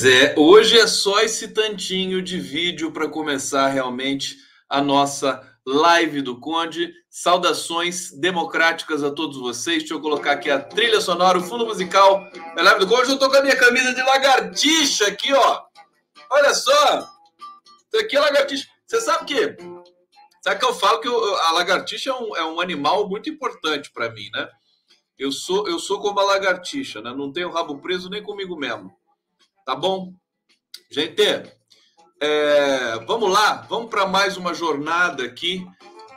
Pois é, hoje é só esse tantinho de vídeo para começar realmente a nossa live do Conde. Saudações democráticas a todos vocês. Deixa eu colocar aqui a trilha sonora, o fundo musical da live do Conde. Eu tô com a minha camisa de lagartixa aqui, ó. Olha só. Isso aqui é lagartixa. Você sabe que Sabe que eu falo que a lagartixa é um, é um animal muito importante para mim, né? Eu sou, eu sou como a lagartixa, né? Não tenho rabo preso nem comigo mesmo. Tá bom? Gente, é, vamos lá, vamos para mais uma jornada aqui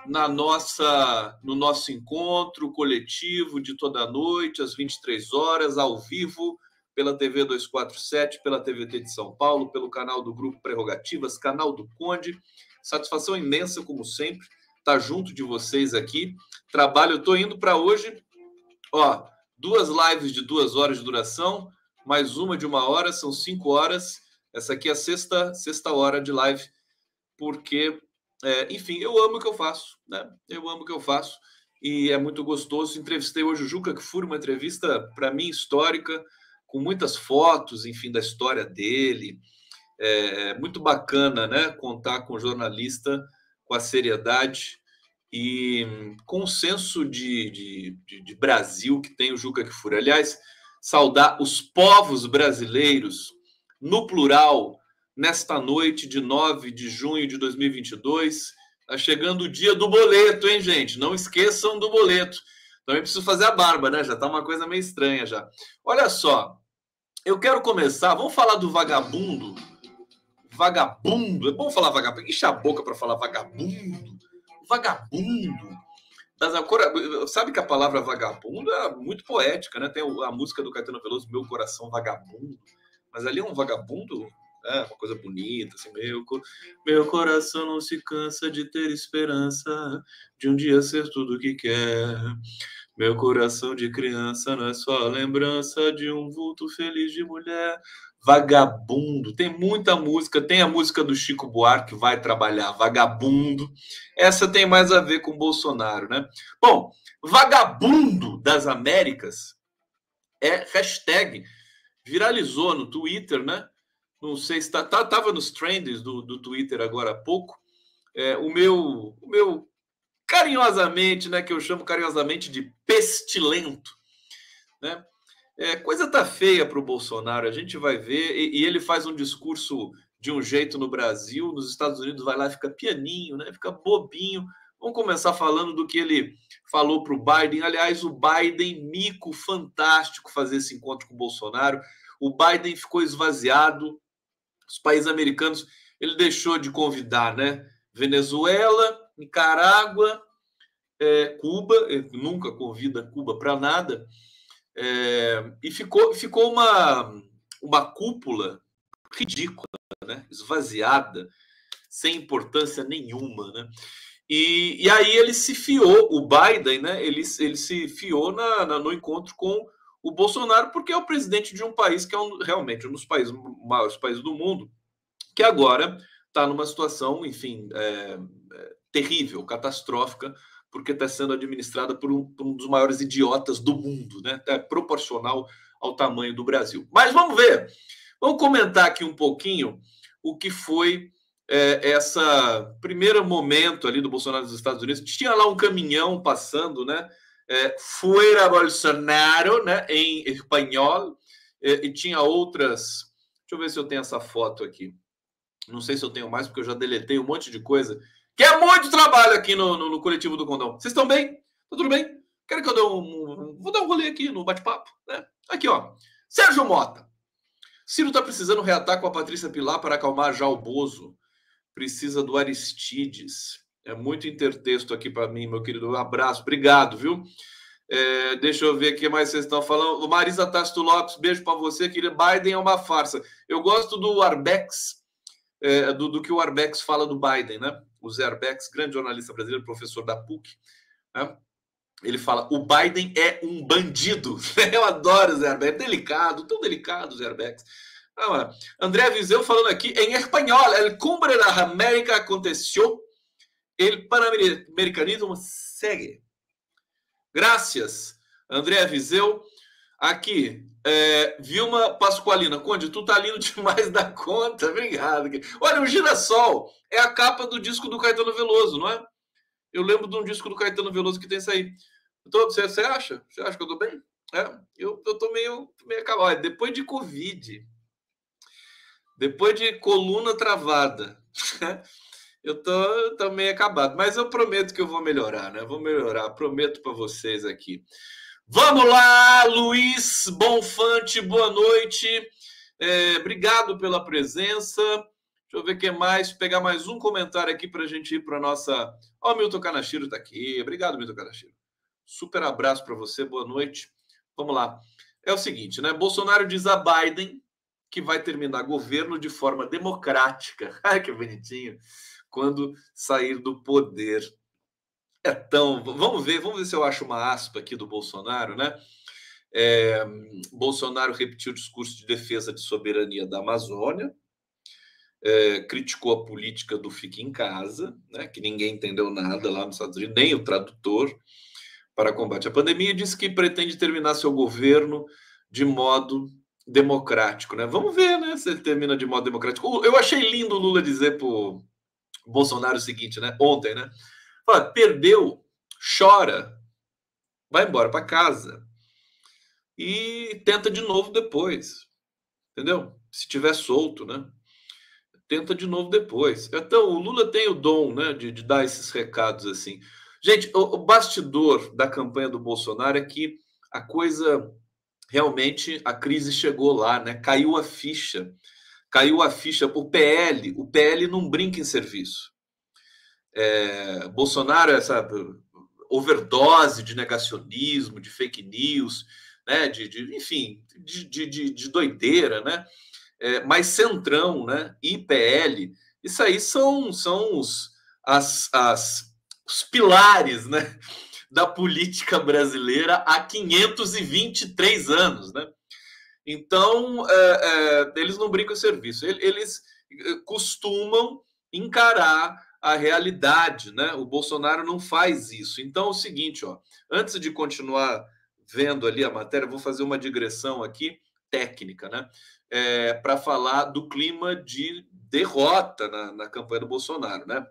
na nossa no nosso encontro coletivo de toda noite às 23 horas ao vivo pela TV 247, pela TVT de São Paulo, pelo canal do Grupo Prerrogativas, canal do Conde Satisfação imensa, como sempre, estar tá junto de vocês aqui. Trabalho, eu estou indo para hoje, ó, duas lives de duas horas de duração, mais uma de uma hora, são cinco horas. Essa aqui é a sexta, sexta hora de live, porque, é, enfim, eu amo o que eu faço, né? Eu amo o que eu faço e é muito gostoso. Entrevistei hoje o Juca que foi uma entrevista para mim histórica, com muitas fotos, enfim, da história dele, é, é muito bacana, né? Contar com o jornalista com a seriedade e com o senso de, de, de, de Brasil que tem o Juca Kfouri. Aliás, saudar os povos brasileiros no plural nesta noite de 9 de junho de 2022. Está chegando o dia do boleto, hein, gente? Não esqueçam do boleto. Também preciso fazer a barba, né? Já está uma coisa meio estranha já. Olha só, eu quero começar. Vamos falar do vagabundo vagabundo. É bom falar vagabundo. Enche a boca para falar vagabundo. Vagabundo. Das, sabe que a palavra vagabundo é muito poética, né? Tem a música do Caetano Veloso, Meu Coração Vagabundo. Mas ali é um vagabundo, é uma coisa bonita, assim, meu, meu coração não se cansa de ter esperança de um dia ser tudo o que quer. Meu coração de criança não é só a lembrança de um vulto feliz de mulher. Vagabundo. Tem muita música, tem a música do Chico Buarque, vai trabalhar, Vagabundo. Essa tem mais a ver com Bolsonaro, né? Bom, Vagabundo das Américas é hashtag, viralizou no Twitter, né? Não sei se tá, tá tava nos trends do, do Twitter agora há pouco. É, o meu, o meu carinhosamente, né, que eu chamo carinhosamente de pestilento, né? É, coisa tá feia para o Bolsonaro, a gente vai ver, e, e, ele faz um discurso de um jeito no Brasil, nos Estados Unidos vai lá e fica pianinho, né? Fica bobinho. Vamos começar falando do que ele falou para o Biden. Aliás, o Biden, mico fantástico fazer esse encontro com o Bolsonaro. O Biden ficou esvaziado. Os países americanos, ele deixou de convidar, né? Venezuela, Nicarágua, é, Cuba, ele nunca convida Cuba para nada. É, e ficou, ficou uma, uma cúpula ridícula, né? esvaziada, sem importância nenhuma. Né? E, e aí ele se fiou, o Biden, né? ele, ele se fiou na, na, no encontro com o Bolsonaro, porque é o presidente de um país que é um, realmente um dos países, maiores países do mundo, que agora está numa situação, enfim, é, é, terrível, catastrófica, porque está sendo administrada por um, por um, dos maiores idiotas do mundo, né? É proporcional ao tamanho do Brasil. Mas vamos ver, vamos comentar aqui um pouquinho o que foi é, essa primeiro momento ali do Bolsonaro nos Estados Unidos. Tinha lá um caminhão passando, né? É, Fuera Bolsonaro, né? Em espanhol, é, e tinha outras. Deixa eu ver se eu tenho essa foto aqui. Não sei se eu tenho mais, porque eu já deletei um monte de coisa que é muito trabalho aqui no, no, no coletivo do Condão. Vocês estão bem? Tá tudo bem? Quero que eu dê um, vou dar um rolê aqui no bate-papo, né? Aqui, ó. Sérgio Mota. Ciro tá precisando reatar com a Patrícia Pilar para acalmar já o Bozo. Precisa do Aristides. É muito intertexto aqui para mim, meu querido. Um abraço. Obrigado, viu? É, deixa eu ver o que mais vocês estão falando. Marisa Tasto Lopes, beijo para você, querida. Biden é uma farsa. Eu gosto do Arbex, é, do, do, que o Arbex fala do Biden, né? O Zé Arbex, grande jornalista brasileiro, professor da PUC, né? ele fala: o Biden é um bandido. Eu adoro o Zé Arbex, é delicado, tão delicado o Zé Arbex. Ah, André Viseu falando aqui em espanhol: El cumbre da América aconteceu, el panamericanismo segue. Graças, André Viseu. Aqui, é, Vilma Pasqualina. Conde, tu tá lindo demais da conta. Obrigado. Olha, o Girassol é a capa do disco do Caetano Veloso, não é? Eu lembro de um disco do Caetano Veloso que tem isso aí. Tô, você, você acha? Você acha que eu tô bem? É, eu, eu tô meio, meio acabado. Depois de Covid, depois de coluna travada, eu tô, tô meio acabado. Mas eu prometo que eu vou melhorar, né? Vou melhorar, prometo para vocês aqui. Vamos lá, Luiz Bonfante, boa noite. É, obrigado pela presença. Deixa eu ver o que mais. Pegar mais um comentário aqui para a gente ir para nossa. Ó, oh, Milton Kanashiro está aqui. Obrigado, Milton Kanashiro. Super abraço para você, boa noite. Vamos lá. É o seguinte, né? Bolsonaro diz a Biden que vai terminar governo de forma democrática. Ai, que bonitinho. Quando sair do poder. É tão. Vamos ver, vamos ver se eu acho uma aspa aqui do Bolsonaro, né? É, Bolsonaro repetiu o discurso de defesa de soberania da Amazônia, é, criticou a política do fique em casa, né, que ninguém entendeu nada lá nos Estados Unidos, nem o tradutor, para combate à pandemia, e disse que pretende terminar seu governo de modo democrático. Né? Vamos ver né, se ele termina de modo democrático. Eu achei lindo o Lula dizer para Bolsonaro o seguinte, né? ontem, né? Fala, perdeu, chora, vai embora para casa e tenta de novo depois. Entendeu? Se tiver solto, né? Tenta de novo depois. Então, o Lula tem o dom né, de, de dar esses recados assim. Gente, o, o bastidor da campanha do Bolsonaro é que a coisa realmente a crise chegou lá, né? Caiu a ficha. Caiu a ficha. O PL, o PL não brinca em serviço. É, Bolsonaro, essa overdose de negacionismo, de fake news, né, de, de enfim, de, de, de, doideira, né, é, mais centrão, né, IPL, isso aí são, são os, as, as, os pilares, né, da política brasileira há 523 anos, né. Então, é, é, eles não brincam serviço, eles eh, costumam encarar a realidade, né? O Bolsonaro não faz isso. Então, é o seguinte, ó, antes de continuar vendo ali a matéria, vou fazer uma digressão aqui técnica, né? É, para falar do clima de derrota na, na, campanha do Bolsonaro, né?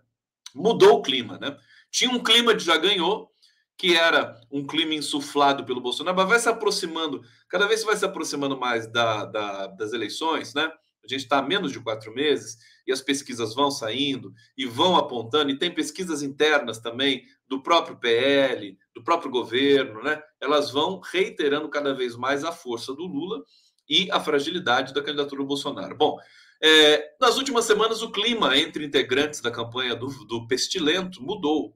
Mudou o clima, né? Tinha um clima de já ganhou, que era um clima insuflado pelo Bolsonaro, mas vai se aproximando, cada vez vai se aproximando mais da, da, das eleições, né? A gente está menos de quatro meses e as pesquisas vão saindo e vão apontando, e tem pesquisas internas também do próprio PL, do próprio governo, né? Elas vão reiterando cada vez mais a força do Lula e a fragilidade da candidatura do Bolsonaro. Bom, é, nas últimas semanas o clima entre integrantes da campanha do, do Pestilento mudou.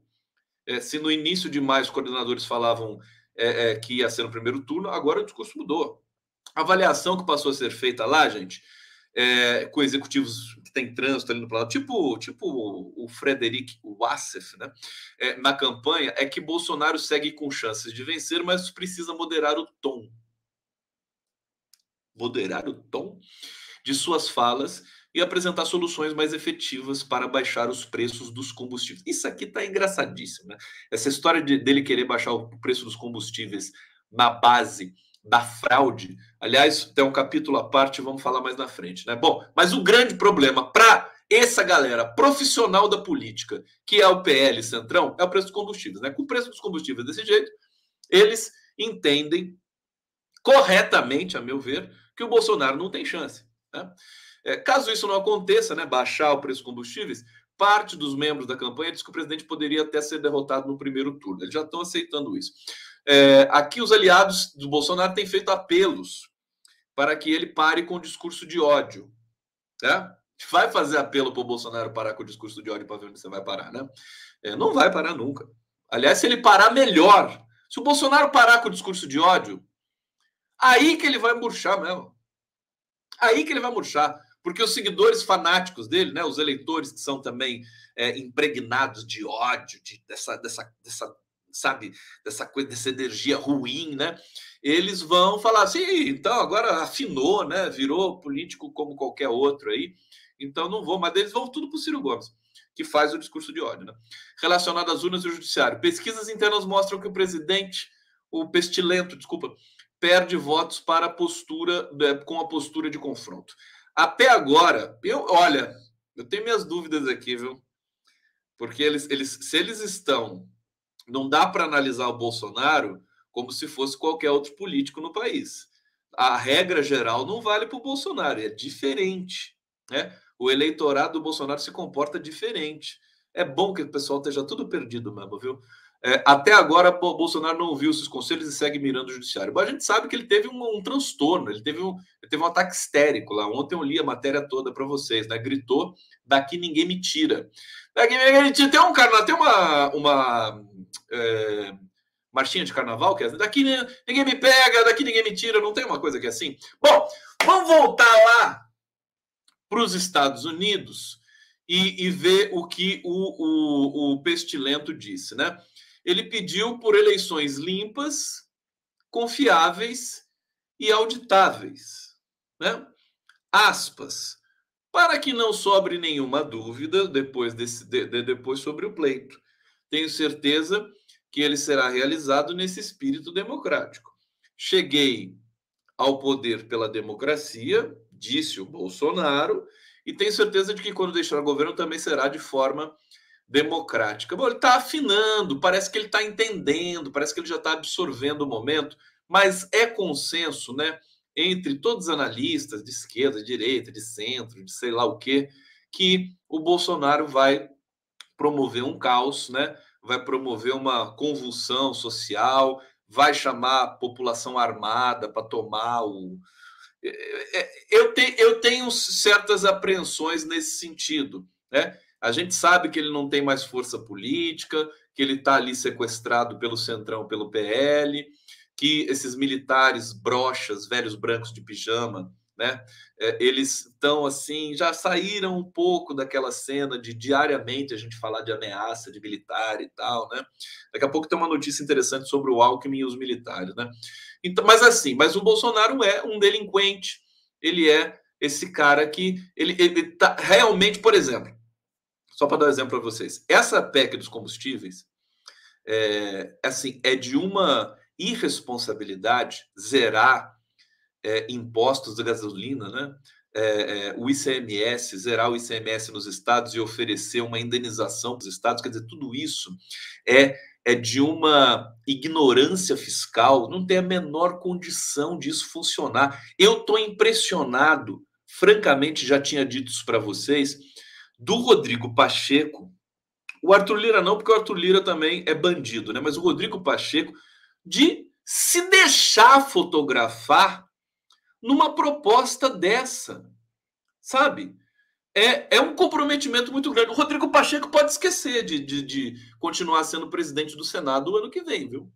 É, se no início de maio os coordenadores falavam é, é que ia ser no primeiro turno, agora o discurso mudou. A avaliação que passou a ser feita lá, gente, é, com executivos que têm trânsito ali no Planalto, tipo, tipo o, o Frederic Wassef, né? É, na campanha, é que Bolsonaro segue com chances de vencer, mas precisa moderar o tom. Moderar o tom de suas falas e apresentar soluções mais efetivas para baixar os preços dos combustíveis. Isso aqui tá engraçadíssimo, né? Essa história de, dele querer baixar o preço dos combustíveis na base da fraude. Aliás, tem um capítulo à parte, vamos falar mais na frente, né? Bom, mas o grande problema para essa galera profissional da política, que é o PL Centrão, é o preço dos combustíveis, né? Com o preço dos combustíveis desse jeito, eles entendem corretamente, a meu ver, que o Bolsonaro não tem chance. Né? É, caso isso não aconteça, né, baixar o preço dos combustíveis, parte dos membros da campanha diz que o presidente poderia até ser derrotado no primeiro turno. Eles já estão aceitando isso. É, aqui, os aliados do Bolsonaro têm feito apelos para que ele pare com o discurso de ódio. Né? Vai fazer apelo para o Bolsonaro parar com o discurso de ódio para ver onde você vai parar, né? É, não vai parar nunca. Aliás, se ele parar, melhor. Se o Bolsonaro parar com o discurso de ódio, aí que ele vai murchar mesmo. Aí que ele vai murchar. Porque os seguidores fanáticos dele, né, os eleitores que são também é, impregnados de ódio, de, dessa, dessa, dessa sabe, dessa coisa, dessa energia ruim, né? Eles vão falar assim, então agora afinou, né? Virou político como qualquer outro aí. Então não vou, mas eles vão tudo para o Ciro Gomes, que faz o discurso de ódio, né? Relacionado às urnas e o judiciário. Pesquisas internas mostram que o presidente o pestilento, desculpa, perde votos para a postura né, com a postura de confronto. Até agora, eu olha, eu tenho minhas dúvidas aqui, viu? Porque eles, eles se eles estão, não dá para analisar o Bolsonaro como se fosse qualquer outro político no país. A regra geral não vale para o Bolsonaro, é diferente, né? O eleitorado do Bolsonaro se comporta diferente. É bom que o pessoal esteja tudo perdido mesmo, viu? É, até agora, o Bolsonaro não ouviu esses conselhos e segue mirando o judiciário. Mas a gente sabe que ele teve um, um transtorno, ele teve um, ele teve um ataque histérico lá. Ontem eu li a matéria toda para vocês, né? Gritou: daqui ninguém me tira. Daqui ninguém me tira. Tem um cara, tem uma, uma é, marchinha de carnaval que é daqui ninguém me pega, daqui ninguém me tira. Não tem uma coisa que é assim? Bom, vamos voltar lá para os Estados Unidos e, e, ver o que o, o, o Pestilento disse, né? ele pediu por eleições limpas, confiáveis e auditáveis. Né? Aspas. Para que não sobre nenhuma dúvida depois, desse, de, de, depois sobre o pleito. Tenho certeza que ele será realizado nesse espírito democrático. Cheguei ao poder pela democracia, disse o Bolsonaro, e tenho certeza de que quando deixar o governo também será de forma democrática. Bom, ele está afinando, parece que ele está entendendo, parece que ele já está absorvendo o momento, mas é consenso, né, entre todos os analistas de esquerda, de direita, de centro, de sei lá o quê, que o Bolsonaro vai promover um caos, né? Vai promover uma convulsão social, vai chamar a população armada para tomar o. É, é, eu, te, eu tenho certas apreensões nesse sentido, né? A gente sabe que ele não tem mais força política, que ele está ali sequestrado pelo Centrão, pelo PL, que esses militares brochas, velhos brancos de pijama, né? É, eles estão assim, já saíram um pouco daquela cena de diariamente a gente falar de ameaça de militar e tal, né? Daqui a pouco tem uma notícia interessante sobre o Alckmin e os militares, né? Então, mas assim, mas o Bolsonaro é um delinquente, ele é esse cara que ele, ele tá realmente, por exemplo, só para dar um exemplo para vocês. Essa PEC dos combustíveis é, assim, é de uma irresponsabilidade zerar é, impostos da gasolina, né? É, é o ICMS, zerar o ICMS nos estados e oferecer uma indenização para os estados, quer dizer, tudo isso é, é de uma ignorância fiscal, não tem a menor condição disso funcionar. Eu estou impressionado, francamente, já tinha dito isso para vocês, do Rodrigo Pacheco. O Arthur Lira não, porque o Arthur Lira também é bandido, né? Mas o Rodrigo Pacheco de se deixar fotografar numa proposta dessa, sabe? É, é um comprometimento muito grande. O Rodrigo Pacheco pode esquecer de, de, de continuar sendo presidente do Senado o ano que vem, viu?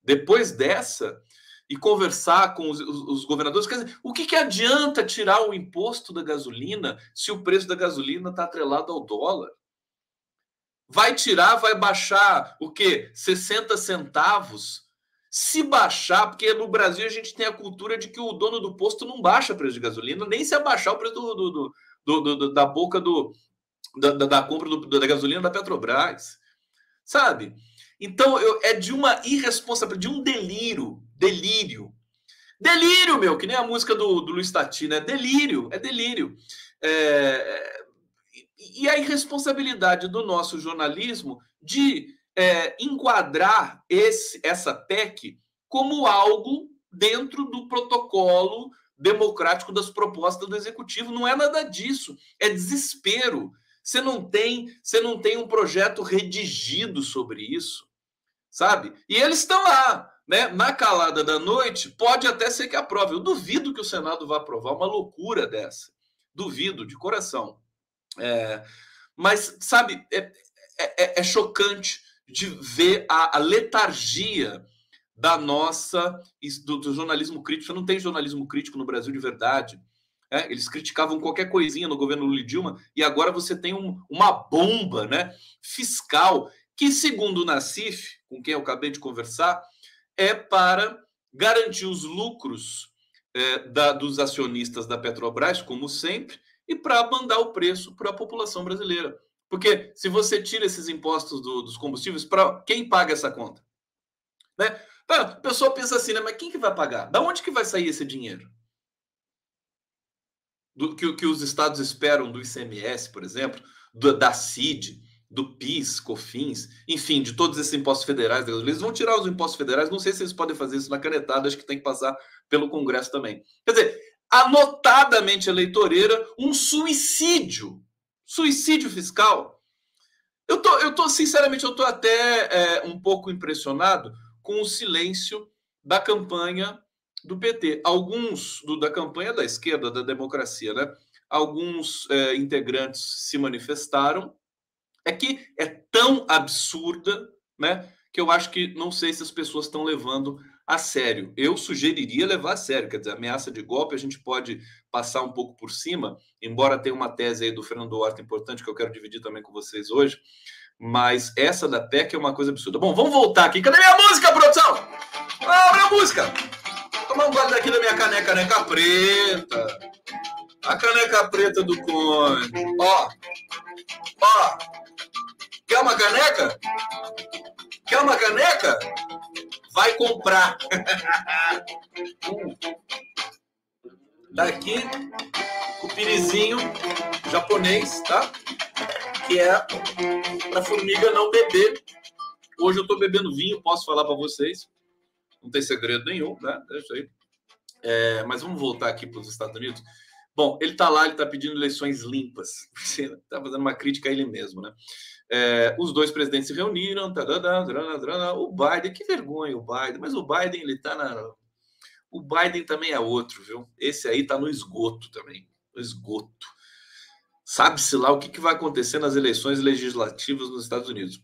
Depois dessa, e conversar com os, os, governadores. Quer dizer, o que, que adianta tirar o imposto da gasolina se o preço da gasolina está atrelado ao dólar? Vai tirar, vai baixar o quê? 60 centavos? Se baixar, porque no Brasil a gente tem a cultura de que o dono do posto não baixa o preço de gasolina, nem se abaixar o preço do, do, do, do da boca do, da, da compra da gasolina da Petrobras. Sabe? Então, eu, é de uma irresponsabilidade, de um delírio, delírio. Delírio, meu, que nem a música do, do Luiz Tati, né? Delírio, é delírio. É, e a irresponsabilidade do nosso jornalismo de é, enquadrar esse, essa PEC como algo dentro do protocolo democrático das propostas do executivo. Não é nada disso, é desespero. Você não tem, você não tem um projeto redigido sobre isso, sabe? E eles estão lá, né? Na calada da noite, pode até ser que aprove. Eu duvido que o Senado vá aprovar uma loucura dessa. Duvido, de coração. É, mas, sabe, é, é, é, é chocante de ver a, a letargia da nossa do, do, jornalismo crítico. Não tem jornalismo crítico no Brasil de verdade. É, eles criticavam qualquer coisinha no governo Lula e Dilma, e agora você tem um, uma bomba né, fiscal que, segundo o Nassif, com quem eu acabei de conversar, é para garantir os lucros é, da, dos acionistas da Petrobras, como sempre, e para mandar o preço para a população brasileira. Porque se você tira esses impostos do, dos combustíveis, para quem paga essa conta? Né? Tá, a pessoa pensa assim, né? Mas quem que vai pagar? Da onde que vai sair esse dinheiro? Do que, que os estados esperam do ICMS, por exemplo, do, da CID, do PIS, COFINS, enfim, de todos esses impostos federais. Eles vão tirar os impostos federais. Não sei se eles podem fazer isso na canetada, acho que tem que passar pelo Congresso também. Quer dizer, anotadamente eleitoreira, um suicídio, suicídio fiscal. Eu tô, eu tô sinceramente, eu tô até é, um pouco impressionado com o silêncio da campanha do PT. Alguns do, da campanha da esquerda, da democracia, né? Alguns é, integrantes se manifestaram. É que é tão absurda, né? Que eu acho que não sei se as pessoas estão levando a sério. Eu sugeriria levar a sério, quer dizer, ameaça de golpe a gente pode passar um pouco por cima, embora tenha uma tese aí do Fernando Horta importante que eu quero dividir também com vocês hoje, mas essa da PEC é uma coisa absurda. Bom, vamos voltar aqui. Cadê minha música, produção? Ah, minha música! Tomar um gole daqui da minha caneca, caneca preta. A caneca preta do Conde. Ó, ó. Quer uma caneca? Quer uma caneca? Vai comprar. Daqui, o pirizinho japonês, tá? Que é para formiga não beber. Hoje eu estou bebendo vinho, posso falar para vocês. Não tem segredo nenhum, né? Deixa aí. É, mas vamos voltar aqui para os Estados Unidos. Bom, ele está lá, ele está pedindo eleições limpas. Está fazendo uma crítica a ele mesmo, né? É, os dois presidentes se reuniram, tadadá, tadadá, o Biden, que vergonha o Biden, mas o Biden ele está na. O Biden também é outro, viu? Esse aí está no esgoto também, no esgoto. Sabe-se lá o que, que vai acontecer nas eleições legislativas nos Estados Unidos.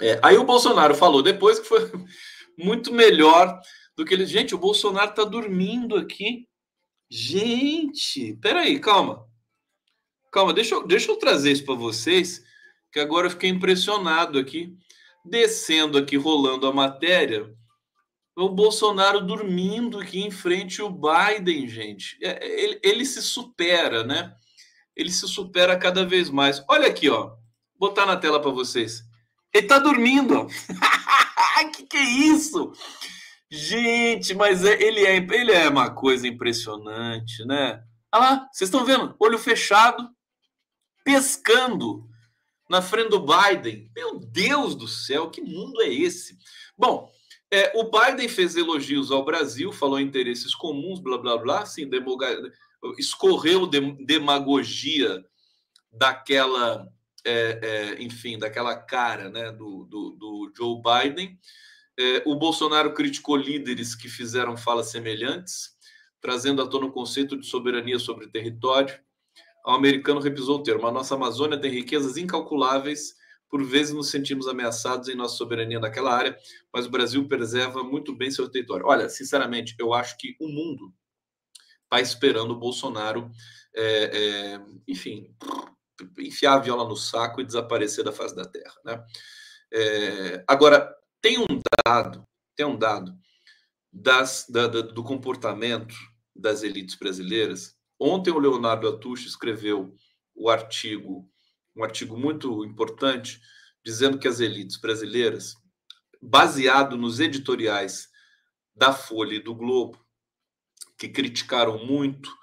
É, aí o Bolsonaro falou depois que foi muito melhor do que ele. Gente, o Bolsonaro está dormindo aqui. Gente, peraí, calma. Calma, deixa eu, deixa eu trazer isso para vocês que agora eu fiquei impressionado aqui, descendo aqui, rolando a matéria, o Bolsonaro dormindo aqui em frente ao Biden, gente. É, ele, ele se supera, né? Ele se supera cada vez mais. Olha aqui, ó. Vou botar na tela para vocês. Ele tá dormindo, que que é isso? Gente, mas é, ele, é, ele é uma coisa impressionante, né? Olha lá, vocês estão vendo? Olho fechado, pescando na frente do Biden. Meu Deus do céu, que mundo é esse? Bom, é, o Biden fez elogios ao Brasil, falou interesses comuns, blá blá blá, assim, escorreu demagogia daquela, é, é, enfim, daquela cara né, do, do, do Joe Biden. É, o Bolsonaro criticou líderes que fizeram falas semelhantes, trazendo à tona o conceito de soberania sobre território o americano repisou o termo. A nossa Amazônia tem riquezas incalculáveis, por vezes nos sentimos ameaçados em nossa soberania naquela área, mas o Brasil preserva muito bem seu território. Olha, sinceramente, eu acho que o mundo está esperando o Bolsonaro, é, é, enfim, enfiar a viola no saco e desaparecer da face da terra. Né? É, agora, tem um dado, tem um dado das, da, da, do comportamento das elites brasileiras Ontem o Leonardo Atush escreveu o artigo, um artigo muito importante, dizendo que as elites brasileiras, baseado nos editoriais da Folha e do Globo, que criticaram muito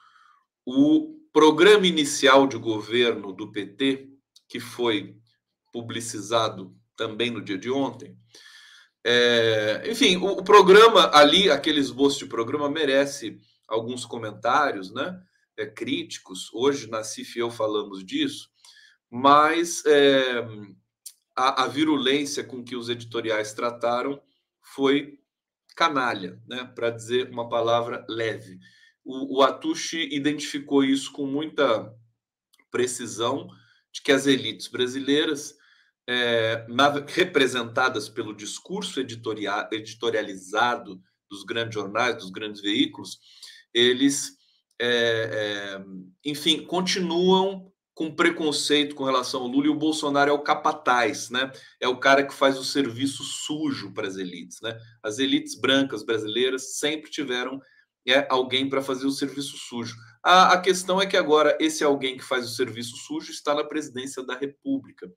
o programa inicial de governo do PT, que foi publicizado também no dia de ontem. É, enfim, o, o, programa ali, aquele esboço de programa, merece alguns comentários, né? é, críticos. Hoje, na CIF e eu falamos disso, mas é, a, a, virulência com que os editoriais trataram foi canalha, né? para dizer uma palavra leve. O, o Atushi identificou isso com muita precisão de que as elites brasileiras, é, representadas pelo discurso editorial, editorializado dos grandes jornais, dos grandes veículos, eles é, é, enfim, continuam com preconceito com relação ao Lula e o Bolsonaro é o capataz, né? É o cara que faz o serviço sujo para as elites, né? As elites brancas brasileiras sempre tiveram é, alguém para fazer o serviço sujo. A, a, questão é que agora esse alguém que faz o serviço sujo está na presidência da República.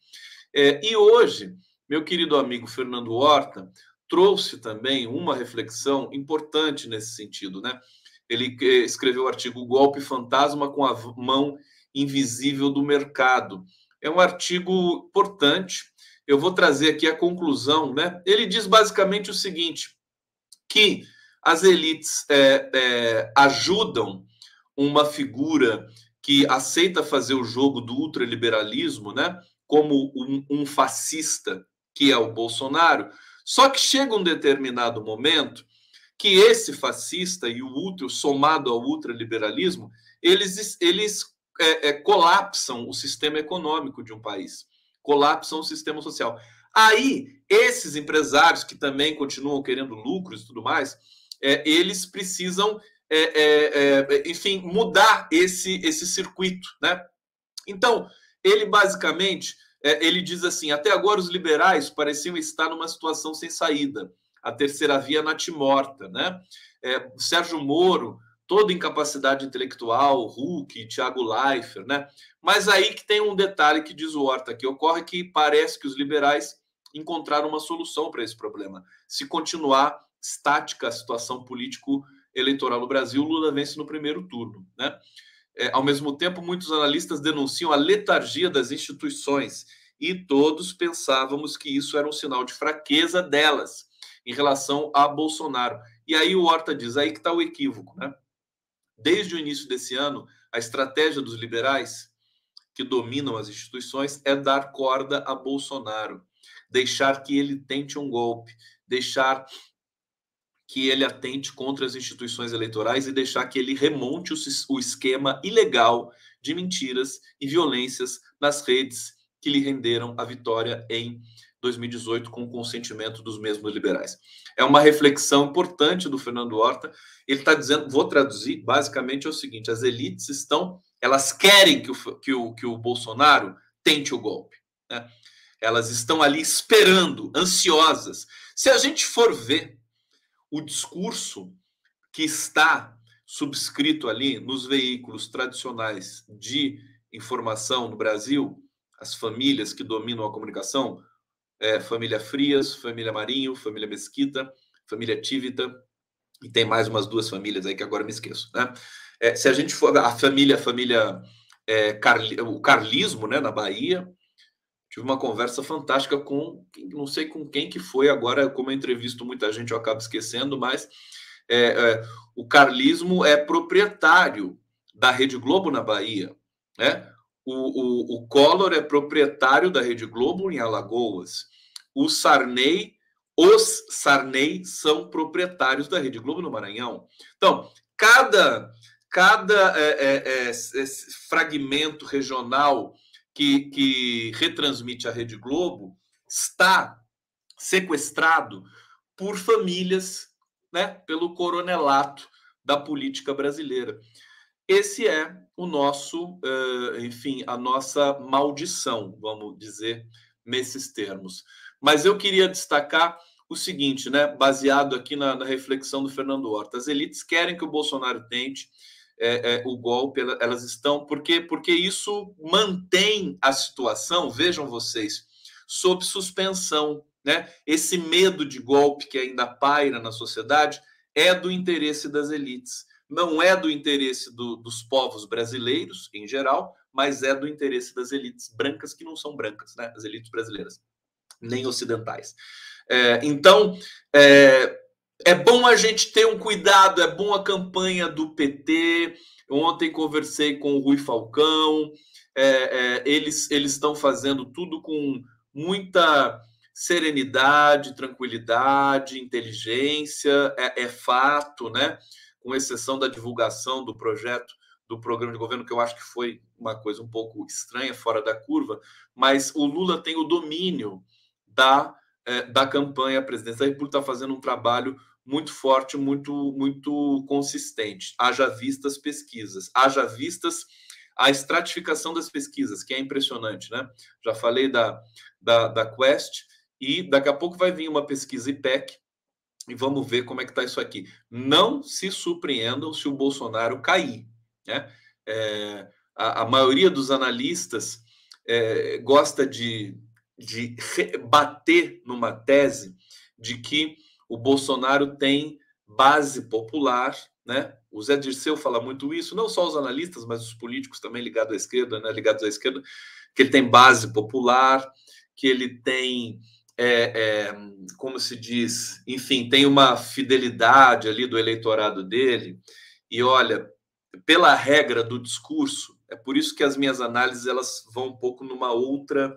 É, e hoje, meu querido amigo Fernando Horta trouxe também uma reflexão importante nesse sentido, né? Ele eh, escreveu o artigo Golpe Fantasma com a mão invisível do mercado. É um artigo importante. Eu vou trazer aqui a conclusão, né? Ele diz basicamente o seguinte: que as elites é, é, ajudam uma figura que aceita fazer o jogo do ultraliberalismo, né? Como um, um fascista que é o Bolsonaro. Só que chega um determinado momento que esse fascista e o ultra, somado ao ultraliberalismo, eles, eles é, é, colapsam o sistema econômico de um país, colapsam o sistema social. Aí, esses empresários que também continuam querendo lucros e tudo mais, é, eles precisam, é, é, é, enfim, mudar esse, esse circuito, né? Então, ele basicamente, ele diz assim, até agora os liberais pareciam estar numa situação sem saída, a terceira via natimorta, né? Sérgio Moro toda incapacidade intelectual, Hulk, Thiago Leifert, né? Mas aí que tem um detalhe que diz o Horta que ocorre que parece que os liberais encontraram uma solução para esse problema. Se continuar estática a situação político-eleitoral no Brasil, Lula vence no primeiro turno, né? É, ao mesmo tempo, muitos analistas denunciam a letargia das instituições e todos pensávamos que isso era um sinal de fraqueza delas em relação a Bolsonaro. E aí o Horta diz, aí que está o equívoco, né? Desde o início desse ano, a estratégia dos liberais que dominam as instituições é dar corda a Bolsonaro, deixar que ele tente um golpe, deixar que ele atente contra as instituições eleitorais e deixar que ele remonte o, esquema ilegal de mentiras e violências nas redes que lhe renderam a vitória em 2018 com o consentimento dos mesmos liberais. É uma reflexão importante do Fernando Horta. Ele está dizendo, vou traduzir, basicamente é o seguinte: as elites estão, elas querem que o, que o, que o Bolsonaro tente o golpe. Né? Elas estão ali esperando, ansiosas. Se a gente for ver o discurso que está subscrito ali nos veículos tradicionais de informação no Brasil, as famílias que dominam a comunicação, é, família Frias, família Marinho, família Mesquita, família Tívita, e tem mais umas duas famílias aí que agora me esqueço, né? É, se a gente for a família, a família é, Carli, o carlismo, né, na Bahia, tive uma conversa fantástica com, não sei com quem que foi agora, como eu entrevisto muita gente, eu acabo esquecendo, mas é, é, o carlismo é proprietário da Rede Globo na Bahia, né? O, o, o Collor é proprietário da Rede Globo em Alagoas. O Sarney, os Sarney são proprietários da Rede Globo no Maranhão. Então, cada, cada é, é, é, fragmento regional que, que retransmite a Rede Globo está sequestrado por famílias, né, pelo coronelato da política brasileira. Esse é o nosso, enfim, a nossa maldição, vamos dizer nesses termos. Mas eu queria destacar o seguinte, né, baseado aqui na, na reflexão do Fernando Horta. As elites querem que o Bolsonaro tente é, é, o golpe, elas estão. Porque, porque isso mantém a situação, vejam vocês, sob suspensão. Né? Esse medo de golpe que ainda paira na sociedade é do interesse das elites não é do interesse do, dos povos brasileiros em geral, mas é do interesse das elites brancas que não são brancas, né? As elites brasileiras, nem ocidentais. É, então, é, é bom a gente ter um cuidado, é bom a campanha do PT. Ontem conversei com o Rui Falcão, é, é, eles eles estão fazendo tudo com muita serenidade, tranquilidade, inteligência, é, é fato, né? com exceção da divulgação do projeto do programa de governo, que eu acho que foi uma coisa um pouco estranha, fora da curva, mas o Lula tem o domínio da, é, da campanha. A República está fazendo um trabalho muito forte, muito, muito consistente. Haja vistas pesquisas, haja vistas a estratificação das pesquisas, que é impressionante, né? Já falei da, da, da Quest, e daqui a pouco vai vir uma pesquisa IPEC, e vamos ver como é que está isso aqui. Não se surpreendam se o Bolsonaro cair. Né? É, a, a, maioria dos analistas é, gosta de, de bater numa tese de que o Bolsonaro tem base popular, né? O Zé Dirceu fala muito isso, não só os analistas, mas os políticos também ligados à esquerda, né? Ligados à esquerda, que ele tem base popular, que ele tem, é, é, como se diz, enfim, tem uma fidelidade ali do eleitorado dele. E olha, pela regra do discurso, é por isso que as minhas análises elas vão um pouco numa outra,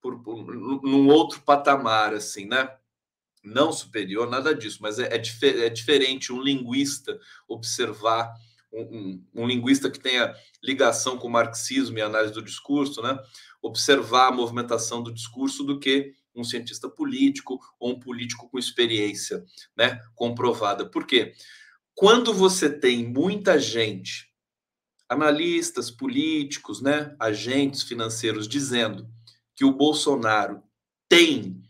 por, por, num outro patamar, assim, né? Não superior, nada disso, mas é, é, é diferente um linguista observar um, um, um, linguista que tenha ligação com o marxismo e análise do discurso, né? Observar a movimentação do discurso do que um cientista político ou um político com experiência, né? Comprovada. Por quê? Quando você tem muita gente analistas políticos, né, agentes financeiros dizendo que o Bolsonaro tem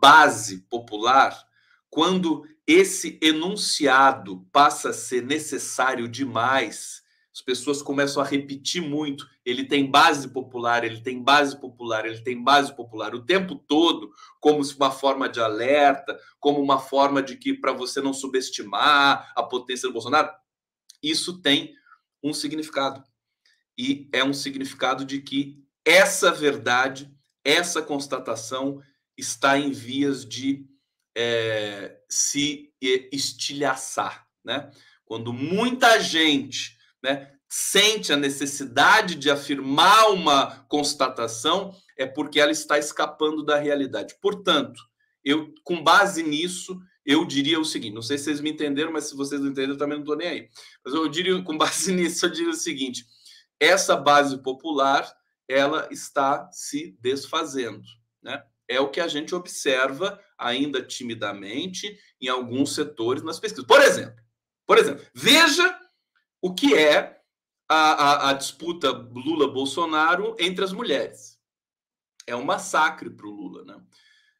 base popular, quando esse enunciado passa a ser necessário demais, as pessoas começam a repetir muito. Ele tem base popular, ele tem base popular, ele tem base popular o tempo todo, como uma forma de alerta, como uma forma de que para você não subestimar a potência do Bolsonaro. Isso tem um significado. E é um significado de que essa verdade, essa constatação está em vias de é, se estilhaçar, né? Quando muita gente, né, sente a necessidade de afirmar uma constatação, é porque ela está escapando da realidade. Portanto, eu, com base nisso, eu diria o seguinte: não sei se vocês me entenderam, mas se vocês não entenderam, também não estou nem aí. Mas eu diria, com base nisso, eu diria o seguinte: essa base popular ela está se desfazendo, né? É o que a gente observa ainda timidamente em alguns setores nas pesquisas. Por exemplo, por exemplo, veja o que é a, a, a disputa Lula-Bolsonaro entre as mulheres. É um massacre para o Lula, né?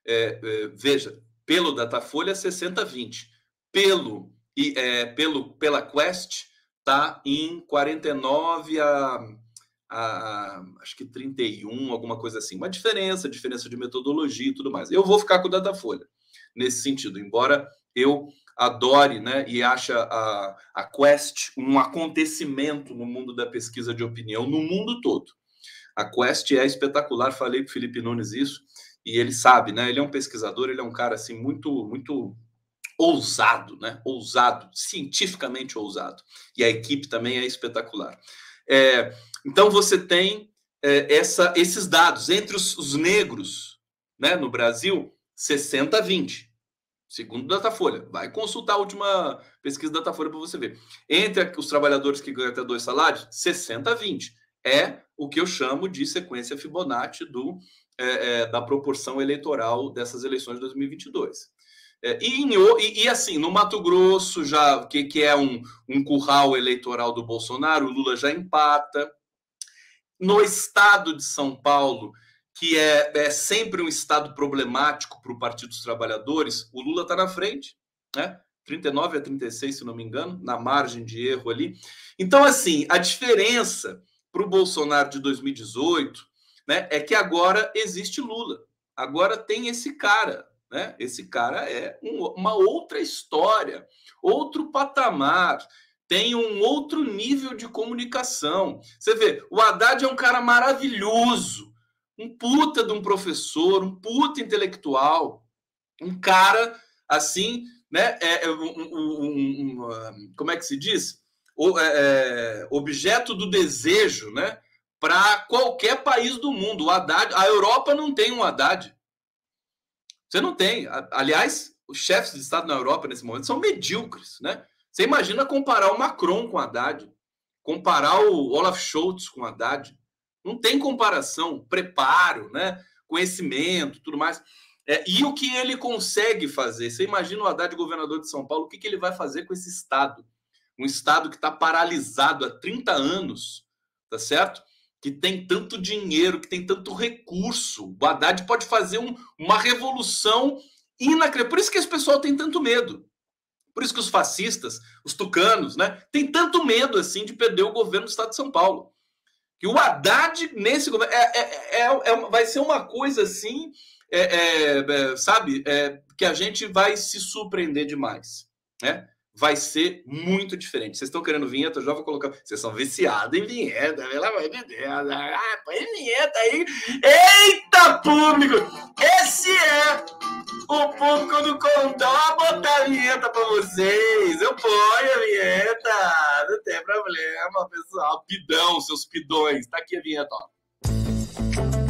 É, é, veja, pelo Datafolha 60-20. Pelo, e, é, pelo, pela Quest está em 49 a, a, acho que 31, alguma coisa assim. Uma diferença, diferença de metodologia e tudo mais. Eu vou ficar com o Datafolha nesse sentido, embora eu adore né, e acha a, a Quest um acontecimento no mundo da pesquisa de opinião no mundo todo. A Quest é espetacular, falei para o Felipe Nunes isso, e ele sabe, né? Ele é um pesquisador, ele é um cara assim muito, muito ousado, né? Ousado, cientificamente ousado. E a equipe também é espetacular. É, então você tem é, essa, esses dados entre os, os, negros, né? No Brasil, 60 a 20. Segundo Datafolha. Vai consultar a última pesquisa do Datafolha para você ver. Entre os trabalhadores que ganham até dois salários, 60 a 20. É o que eu chamo de sequência Fibonacci do é, é, da proporção eleitoral dessas eleições de 2022. É, e, e, e, assim, no Mato Grosso, já que, que é um, um curral eleitoral do Bolsonaro, o Lula já empata. No estado de São Paulo, que é, é sempre um estado problemático para o Partido dos Trabalhadores, o Lula está na frente, né? 39 a 36, se não me engano, na margem de erro ali. Então, assim, a diferença para o Bolsonaro de 2018 né, é que agora existe Lula. Agora tem esse cara. Né? Esse cara é um, uma outra história, outro patamar, tem um outro nível de comunicação. Você vê, o Haddad é um cara maravilhoso, um puta de um professor, um puta intelectual, um cara assim, né? É, é um, um, um, como é que se diz? O, é, é, objeto do desejo, né? para qualquer país do mundo. O Haddad, a Europa não tem um Haddad. Você não tem. Aliás, os chefes de Estado na Europa nesse momento são medíocres, né? Você imagina comparar o Macron com o Haddad, comparar o Olaf Scholz com o Haddad. Não tem comparação, preparo, né? conhecimento, tudo mais. É, e o que ele consegue fazer? Você imagina o Haddad, governador de São Paulo, o que, que ele vai fazer com esse Estado? Um Estado que está paralisado há 30 anos, tá certo? que tem tanto dinheiro, que tem tanto recurso. O Haddad pode fazer um, uma revolução inacreditável. Por isso que esse pessoal tem tanto medo. Por isso que os fascistas, os tucanos, né, tem tanto medo assim de perder o governo do Estado de São Paulo. Que o Haddad nesse governo é, é, é, é vai ser uma coisa assim é, é, sabe, é, que a gente vai se surpreender demais, né? Vai ser muito diferente. Vocês estão querendo vinheta? Eu já vou colocar. Vocês são viciados em vinheta, pelo amor de Deus. Ah, põe vinheta aí. Eita, público! Esse é o público do Condão a botar a vinheta para vocês. Eu ponho a vinheta. Não tem problema, pessoal. Pidão, seus pidões. Tá aqui a vinheta, ó.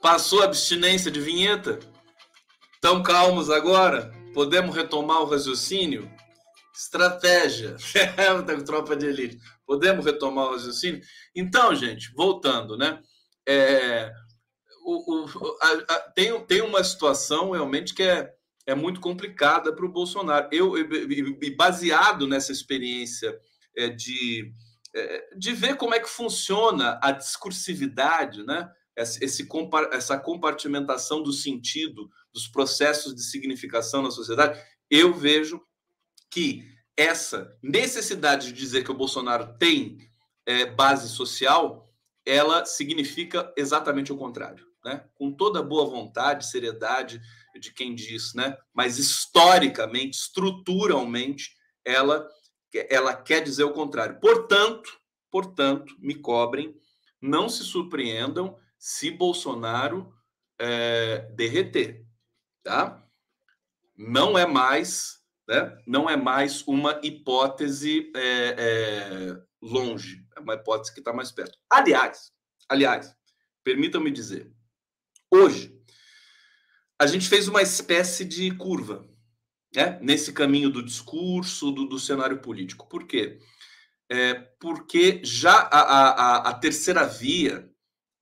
Passou a abstinência de vinheta? Tão calmos agora? Podemos retomar o raciocínio? Estratégia. Tropa de elite. Podemos retomar o raciocínio? Então, gente, voltando, né? É, o, o, a, a, tem, tem uma situação realmente que é, é muito complicada para o Bolsonaro. Eu, e baseado nessa experiência é, de, é, de ver como é que funciona a discursividade, né? Esse, essa compartimentação do sentido, dos processos de significação na sociedade, eu vejo que essa necessidade de dizer que o Bolsonaro tem é, base social, ela significa exatamente o contrário. Né? Com toda boa vontade, seriedade de quem diz, né? mas historicamente, estruturalmente, ela, ela quer dizer o contrário. Portanto, portanto, me cobrem, não se surpreendam se Bolsonaro é, derreter, tá? Não é mais, né? Não é mais uma hipótese é, é, longe, é uma hipótese que está mais perto. Aliás, aliás, permitam-me dizer, hoje a gente fez uma espécie de curva, né? Nesse caminho do discurso, do, do cenário político. Por quê? É, porque já a, a, a terceira via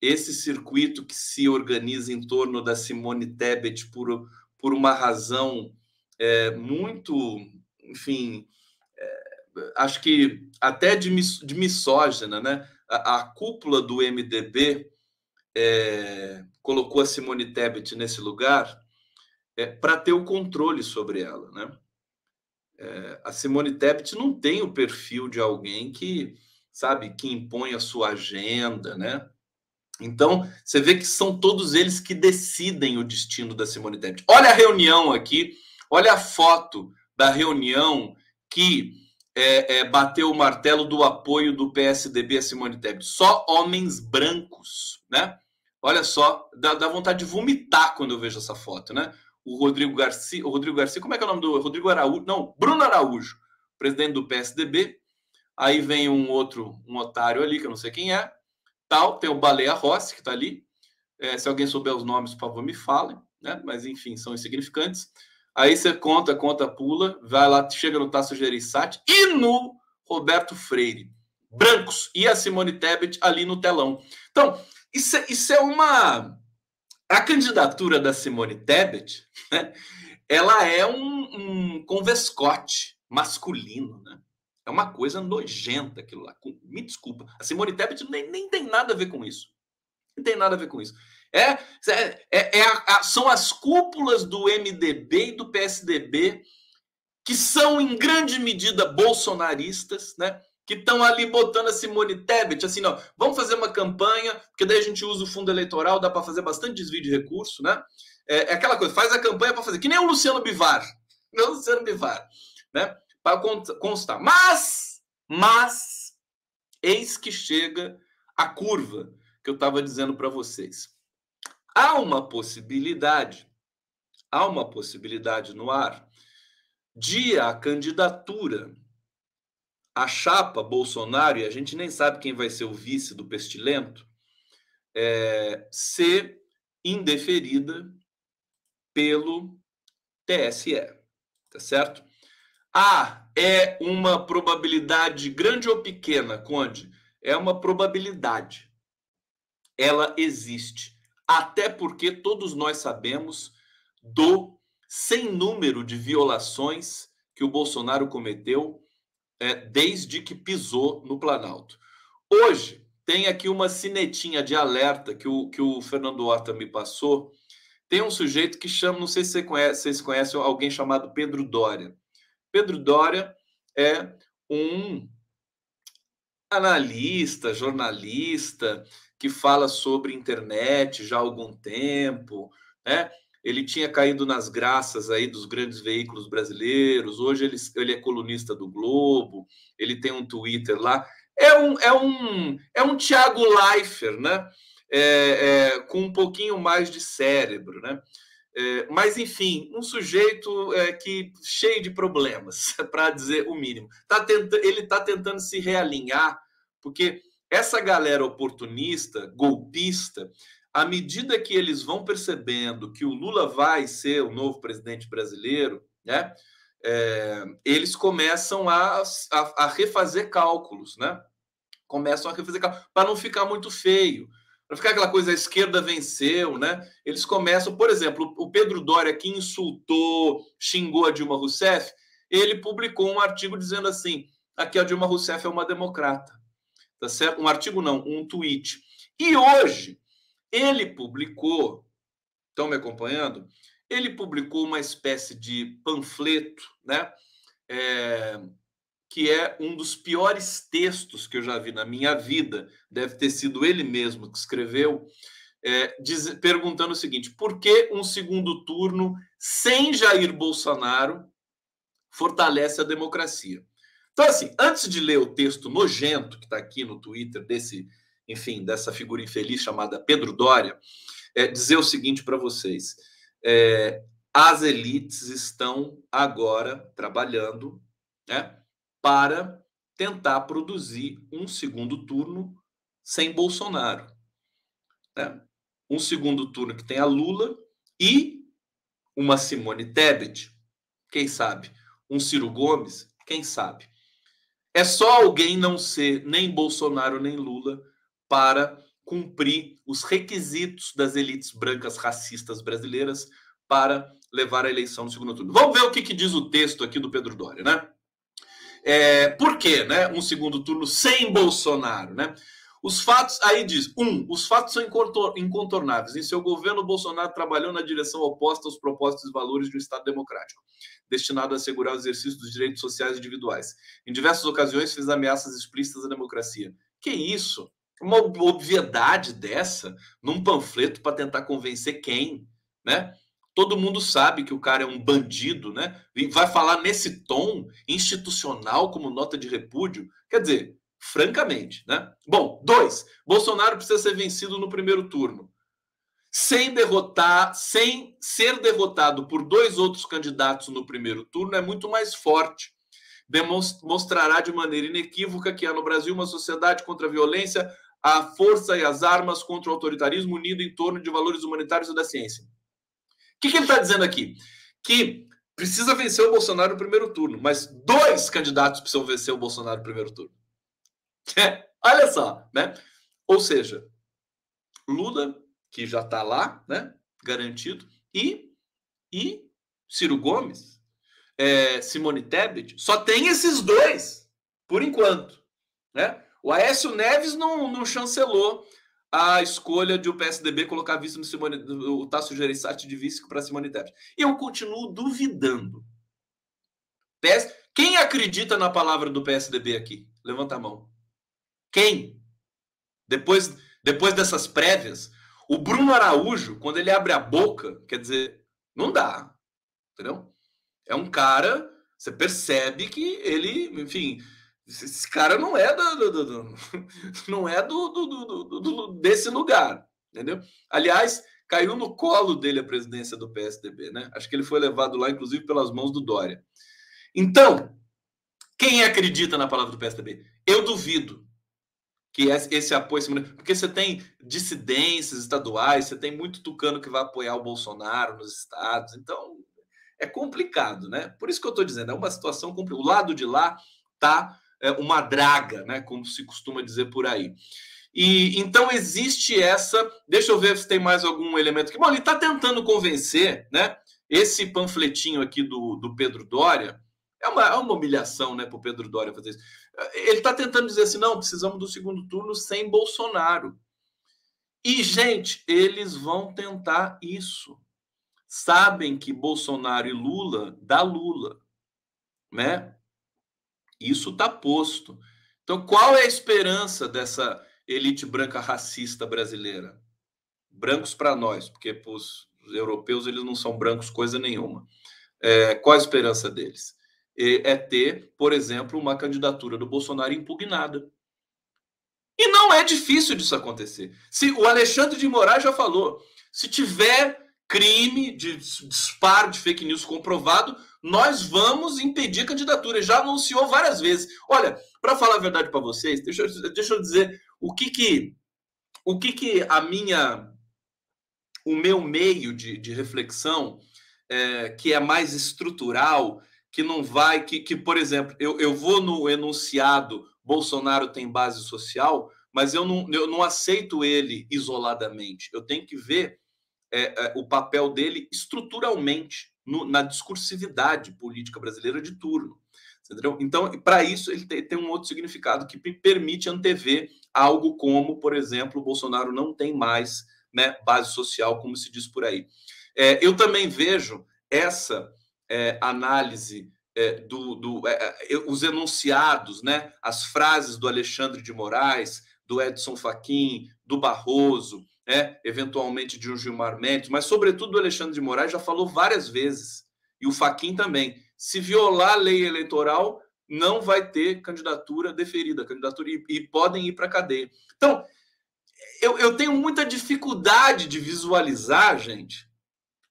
esse circuito que se organiza em torno da Simone Tebet por, por uma razão é, muito, enfim, é, acho que até de, de misógina, né? A, a cúpula do MDB é, colocou a Simone Tebet nesse lugar é, para ter o controle sobre ela, né? É, a Simone Tebet não tem o perfil de alguém que, sabe, que impõe a sua agenda, né? Então, você vê que são todos eles que decidem o destino da Simone Tebet. Olha a reunião aqui, olha a foto da reunião que é, é, bateu o martelo do apoio do PSDB a Simone Tebet. Só homens brancos, né? Olha só, dá, dá, vontade de vomitar quando eu vejo essa foto, né? O Rodrigo Garcia, o Rodrigo Garcia, como é que é o nome do Rodrigo Araújo? Não, Bruno Araújo, presidente do PSDB. Aí vem um outro, um otário ali, que eu não sei quem é, tal. Tem o Baleia Rossi, que está ali. É, se alguém souber os nomes, por favor, me falem. Né? Mas, enfim, são insignificantes. Aí você conta, conta, pula, vai lá, chega no Tasso Gereissati e no Roberto Freire. Brancos e a Simone Tebet ali no telão. Então, isso, é, isso é uma... A candidatura da Simone Tebet, né? ela é um, um convescote masculino, né? É uma coisa nojenta aquilo lá. Me desculpa. A Simone Tebet nem, nem tem nada a ver com isso. Não tem nada a ver com isso. É, é, é, é a, são as cúpulas do MDB e do PSDB que são, em grande medida, bolsonaristas, né? Que estão ali botando a Simone Tebet, assim, não, vamos fazer uma campanha, porque daí a gente usa o fundo eleitoral, dá para fazer bastante desvio de recurso, né? É, é aquela coisa, faz a campanha para fazer, que nem o Luciano Bivar. Não o Luciano Bivar, né? Para constar. Mas, mas, eis que chega a curva que eu estava dizendo para vocês. Há uma possibilidade, há uma possibilidade no ar de a candidatura, a chapa Bolsonaro, e a gente nem sabe quem vai ser o vice do Pestilento, é, ser indeferida pelo TSE, tá certo? Ah, é uma probabilidade grande ou pequena, Conde? É uma probabilidade. Ela existe. Até porque todos nós sabemos do sem número de violações que o Bolsonaro cometeu é, desde que pisou no Planalto. Hoje, tem aqui uma sinetinha de alerta que o, que o Fernando Horta me passou, tem um sujeito que chama, não sei se você conhece, vocês conhecem alguém chamado Pedro Dória. Pedro Dória é um analista, jornalista, que fala sobre internet já há algum tempo, né? Ele tinha caído nas graças aí dos grandes veículos brasileiros. Hoje ele, ele é colunista do Globo. Ele tem um Twitter lá. É um é um é um Thiago Leifert, né? É, é, com um pouquinho mais de cérebro, né? É, mas enfim, um sujeito é, que cheio de problemas, para dizer o mínimo. Tá tenta, ele está tentando se realinhar, porque essa galera oportunista, golpista, à medida que eles vão percebendo que o Lula vai ser o novo presidente brasileiro, né? É, eles começam a, a, a, refazer cálculos, né? Começam a refazer cálculos para não ficar muito feio, para ficar aquela coisa a esquerda venceu, né? Eles começam, por exemplo, o Pedro Doria que insultou, xingou a Dilma Rousseff, ele publicou um artigo dizendo assim: aqui a Dilma Rousseff é uma democrata tá certo? Um artigo não, um tweet. E hoje ele publicou, estão me acompanhando? Ele publicou uma espécie de panfleto, né? É, que é um dos piores textos que eu já vi na minha vida. Deve ter sido ele mesmo que escreveu, é, diz, perguntando o seguinte: por que um segundo turno sem Jair Bolsonaro fortalece a democracia? Então, assim, antes de ler o texto nojento que está aqui no Twitter desse, enfim, dessa figura infeliz chamada Pedro Dória, é, dizer o seguinte para vocês: é, as elites estão agora trabalhando né, para tentar produzir um segundo turno sem Bolsonaro. Né? Um segundo turno que tem a Lula e uma Simone Tebet, quem sabe? Um Ciro Gomes, quem sabe? É só alguém não ser nem Bolsonaro nem Lula para cumprir os requisitos das elites brancas racistas brasileiras para levar a eleição no segundo turno. Vamos ver o que, que diz o texto aqui do Pedro Doria, né? É, por quê, né? Um segundo turno sem Bolsonaro, né? Os fatos, aí diz, um, os fatos são incontornáveis. Em seu governo, Bolsonaro trabalhou na direção oposta aos propósitos e valores de um Estado democrático, destinado a assegurar o exercício dos direitos sociais individuais. Em diversas ocasiões, fez ameaças explícitas à democracia. Que isso? Uma obviedade dessa num panfleto para tentar convencer quem, né? Todo mundo sabe que o cara é um bandido, né? E vai falar nesse tom institucional como nota de repúdio. Quer dizer, francamente, né? Bom, dois, Bolsonaro precisa ser vencido no primeiro turno. Sem derrotar, sem ser derrotado por dois outros candidatos no primeiro turno é muito mais forte. Demonstrará de maneira inequívoca que há no Brasil uma sociedade contra a violência, a força e as armas contra o autoritarismo unido em torno de valores humanitários e da ciência. O que, que ele está dizendo aqui? Que precisa vencer o Bolsonaro no primeiro turno, mas dois candidatos precisam vencer o Bolsonaro no primeiro turno. Olha só, né? Ou seja, Lula, que já está lá, né? Garantido, e, e Ciro Gomes, é, Simone Tebet, só tem esses dois, por enquanto, né? O Aécio Neves não, não chancelou a escolha de o PSDB colocar vice no Simone, o Tasso Gereissati de vice para Simone Tebet. Eu continuo duvidando. PS, quem acredita na palavra do PSDB aqui? Levanta a mão. Quem? Depois, depois dessas prévias, o Bruno Araújo, quando ele abre a boca, quer dizer, não dá. Entendeu? É um cara, você percebe que ele, enfim, esse cara não é do, do, do não é do, desse lugar, entendeu? Aliás, caiu no colo dele a presidência do PSDB, né? Acho que ele foi levado lá, inclusive, pelas mãos do Dória. Então, quem acredita na palavra do PSDB? Eu duvido que esse apoio, porque você tem dissidências estaduais, você tem muito tucano que vai apoiar o Bolsonaro nos estados, então é complicado, né? Por isso que eu estou dizendo, é uma situação complicada. O lado de lá tá uma draga, né? Como se costuma dizer por aí. E então existe essa. Deixa eu ver se tem mais algum elemento aqui. Bom, ele está tentando convencer, né? Esse panfletinho aqui do, do Pedro Dória é uma, é uma humilhação, né, para o Pedro Dória fazer isso. Ele está tentando dizer assim: não, precisamos do segundo turno sem Bolsonaro. E, gente, eles vão tentar isso. sabem que Bolsonaro e Lula dá Lula, né? Isso está posto. Então, qual é a esperança dessa elite branca racista brasileira? Brancos para nós, porque para os europeus eles não são brancos coisa nenhuma. É, qual a esperança deles? É ter, por exemplo, uma candidatura do Bolsonaro impugnada. E não é difícil disso acontecer. Se o Alexandre de Moraes já falou, se tiver crime de disparo de fake news comprovado, nós vamos impedir candidatura. Já anunciou várias vezes. Olha, para falar a verdade para vocês, deixa eu, deixa eu dizer o que que o que que a minha o meu meio de, de reflexão é, que é mais estrutural, que não vai, que, que por exemplo, eu, eu vou no enunciado Bolsonaro tem base social, mas eu não, eu não aceito ele isoladamente. Eu tenho que ver é, é, o papel dele estruturalmente no, na discursividade política brasileira de turno. Entendeu? Então, para isso, ele tem, tem, um outro significado que permite antever algo como, por exemplo, o Bolsonaro não tem mais né, base social, como se diz por aí. É, eu também vejo essa é, análise é, do, do é, é, os enunciados, né, as frases do Alexandre de Moraes, do Edson Fachin, do Barroso, né, eventualmente de um Gilmar Mendes, mas sobretudo do Alexandre de Moraes já falou várias vezes, e o Fachin também. Se violar a lei eleitoral, não vai ter candidatura deferida, candidatura e, e podem ir para a cadeia. Então, eu, eu tenho muita dificuldade de visualizar, gente,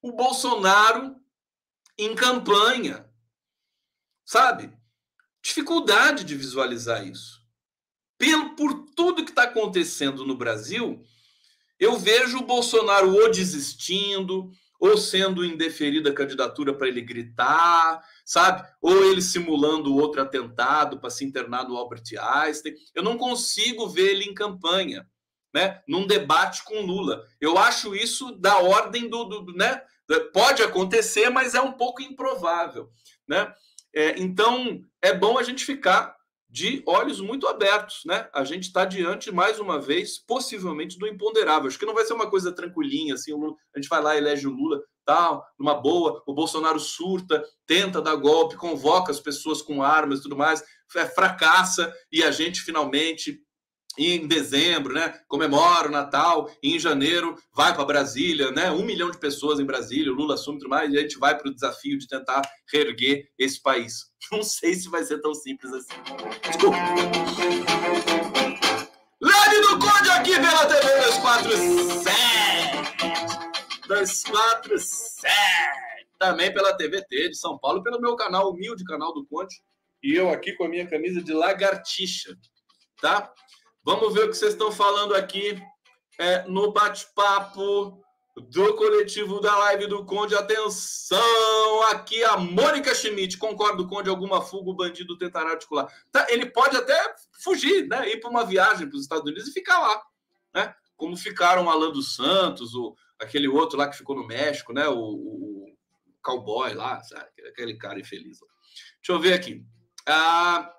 o Bolsonaro em campanha, sabe? Dificuldade de visualizar isso. Pelo, por tudo que está acontecendo no Brasil, eu vejo o Bolsonaro ou desistindo, ou sendo indeferida a candidatura para ele gritar, sabe? Ou ele simulando outro atentado para se internar no Albert Einstein. Eu não consigo ver ele em campanha, né? Num debate com Lula. Eu acho isso da ordem do, do né? Pode acontecer, mas é um pouco improvável, né? É, então, é bom a gente ficar de olhos muito abertos, né? A gente está diante, mais uma vez, possivelmente do imponderável. Acho que não vai ser uma coisa tranquilinha, assim, a gente vai lá, elege o Lula, tal, numa boa, o Bolsonaro surta, tenta dar golpe, convoca as pessoas com armas e tudo mais, é, fracassa, e a gente finalmente em dezembro, né? Comemora o Natal, em janeiro vai para Brasília, né? Um milhão de pessoas em Brasília, o Lula assume tudo mais, e a gente vai para o desafio de tentar reerguer esse país. Não sei se vai ser tão simples assim. Desculpa. Do Conde aqui pela TV 247. 247. Também pela TVT de São Paulo, pelo meu canal, humilde canal do Conde. E eu aqui com a minha camisa de lagartixa, tá? Vamos ver o que vocês estão falando aqui é, no bate-papo do coletivo da live do Conde. Atenção! Aqui a Mônica Schmidt. Concordo, Conde, alguma fuga o bandido tentará articular. Tá, ele pode até fugir, né? Ir para uma viagem para os Estados Unidos e ficar lá, né? Como ficaram Alan dos Santos, aquele outro lá que ficou no México, né? O, o, o cowboy lá, sabe? Aquele cara infeliz. Deixa eu ver aqui. Ah,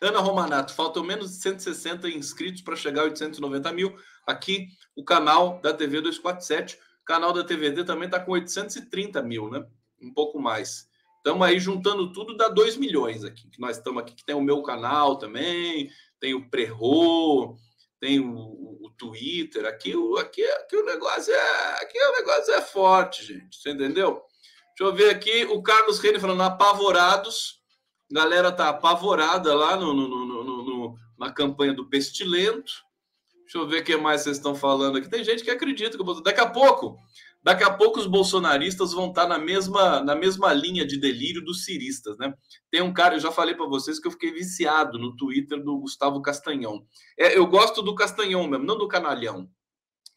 Ana Romanato, faltam menos de 160 inscritos para chegar a 890 mil. Aqui, o canal da TV 247. O canal da TVD também está com 830 mil, né? Um pouco mais. Estamos aí juntando tudo, dá 2 milhões aqui. Que nós estamos aqui, que tem o meu canal também, tem o Prerro, tem o, o, Twitter. Aqui, o, aqui, aqui o negócio é. Aqui o negócio é forte, gente. Você entendeu? Deixa eu ver aqui o Carlos Reine falando apavorados galera tá apavorada lá no, no, no, no, na campanha do Pestilento. Deixa eu ver o que mais vocês estão falando aqui. Tem gente que acredita que daqui a pouco, daqui a pouco os bolsonaristas vão estar tá na mesma, na mesma linha de delírio dos ciristas, né? Tem um cara, eu já falei para vocês que eu fiquei viciado no Twitter do Gustavo Castanhão. É, eu gosto do Castanhão mesmo, não do Canalhão,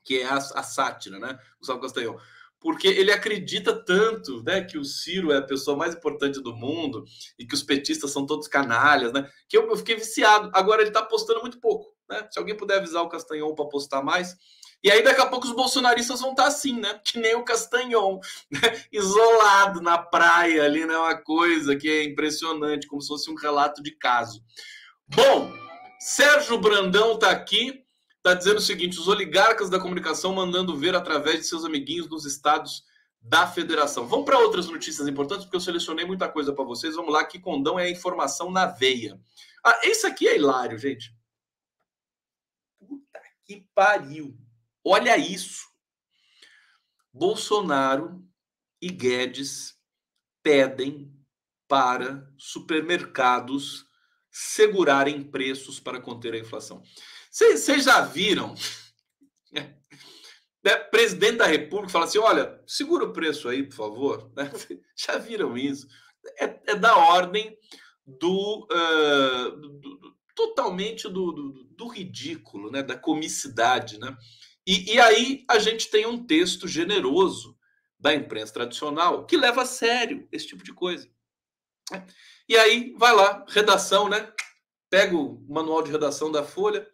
que é a, a sátira, né? Gustavo Castanhão porque ele acredita tanto né, que o Ciro é a pessoa mais importante do mundo e que os petistas são todos canalhas, né? Que eu, eu fiquei viciado. Agora ele está postando muito pouco. Né? Se alguém puder avisar o Castanhon para postar mais. E aí, daqui a pouco, os bolsonaristas vão estar tá assim, né? Que nem o Castanhon, né? isolado na praia ali, né? Uma coisa que é impressionante, como se fosse um relato de caso. Bom, Sérgio Brandão está aqui está dizendo o seguinte: os oligarcas da comunicação mandando ver através de seus amiguinhos nos estados da federação. Vamos para outras notícias importantes, porque eu selecionei muita coisa para vocês. Vamos lá, que condão é a informação na veia. Ah, esse aqui é hilário, gente. Puta que pariu. Olha isso. Bolsonaro e Guedes pedem para supermercados segurarem preços para conter a inflação. Vocês já viram? Né? Presidente da República fala assim: olha, segura o preço aí, por favor. Né? Já viram isso? É, é da ordem do, uh, do, do totalmente do, do, do, ridículo, né? da comicidade. Né? E, e aí a gente tem um texto generoso da imprensa tradicional que leva a sério esse tipo de coisa. Né? E aí vai lá, redação, né? Pega o manual de redação da Folha,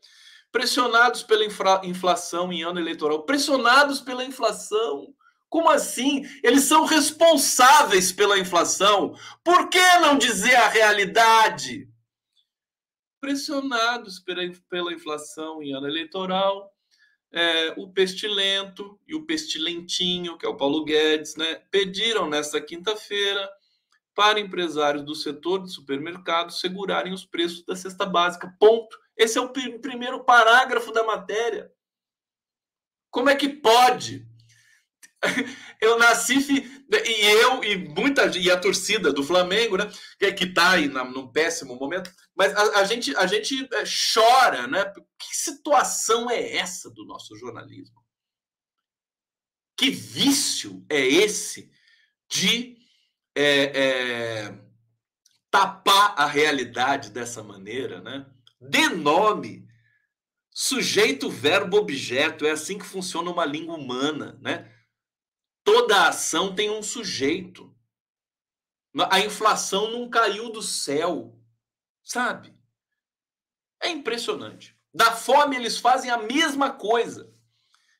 pressionados pela inflação em ano eleitoral. Pressionados pela inflação. Como assim? Eles são responsáveis pela inflação. Por que não dizer a realidade? Pressionados pela, pela inflação em ano eleitoral, é, o pestilento e o pestilentinho, que é o Paulo Guedes, né, pediram nesta quinta-feira para empresários do setor de supermercados segurarem os preços da cesta básica. Ponto. Esse é o primeiro parágrafo da matéria. Como é que pode? Eu nasci e eu e muita e a torcida do Flamengo, né, que está aí num péssimo momento, mas a, a, gente a gente é, chora, né? Que situação é essa do nosso jornalismo? Que vício é esse de é, é, tapar a realidade dessa maneira, né? Dê nome. Sujeito, verbo, objeto. É assim que funciona uma língua humana, né? Toda ação tem um sujeito. A inflação não caiu do céu, sabe? É impressionante. Da fome eles fazem a mesma coisa.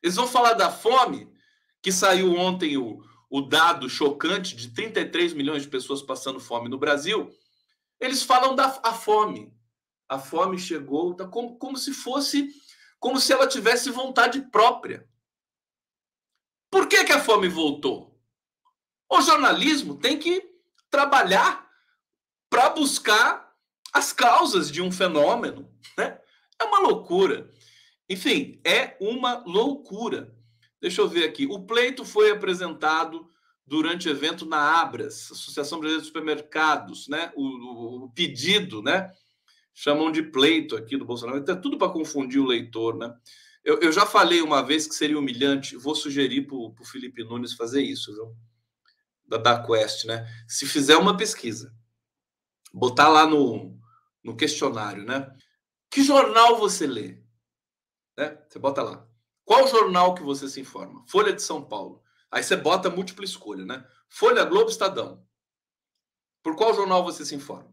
Eles vão falar da fome, que saiu ontem o, o dado chocante de 33 milhões de pessoas passando fome no Brasil. Eles falam da a fome a fome chegou, tá como, como se fosse, como se ela tivesse vontade própria. Por que, que a fome voltou? O jornalismo tem que trabalhar para buscar as causas de um fenômeno. Né? É uma loucura. Enfim, é uma loucura. Deixa eu ver aqui. O pleito foi apresentado durante evento na Abras, Associação Brasileira de Supermercados, né? O, o, o pedido, né? Chamam de pleito aqui do Bolsonaro. Então, é tudo para confundir o leitor, né? Eu, eu, já falei uma vez que seria humilhante, vou sugerir para o Felipe Nunes fazer isso, viu? Da, da Quest, né? Se fizer uma pesquisa, botar lá no, no questionário, né? Que jornal você lê? Né? Você bota lá. Qual jornal que você se informa? Folha de São Paulo. Aí você bota múltipla escolha, né? Folha, Globo, Estadão. Por qual jornal você se informa?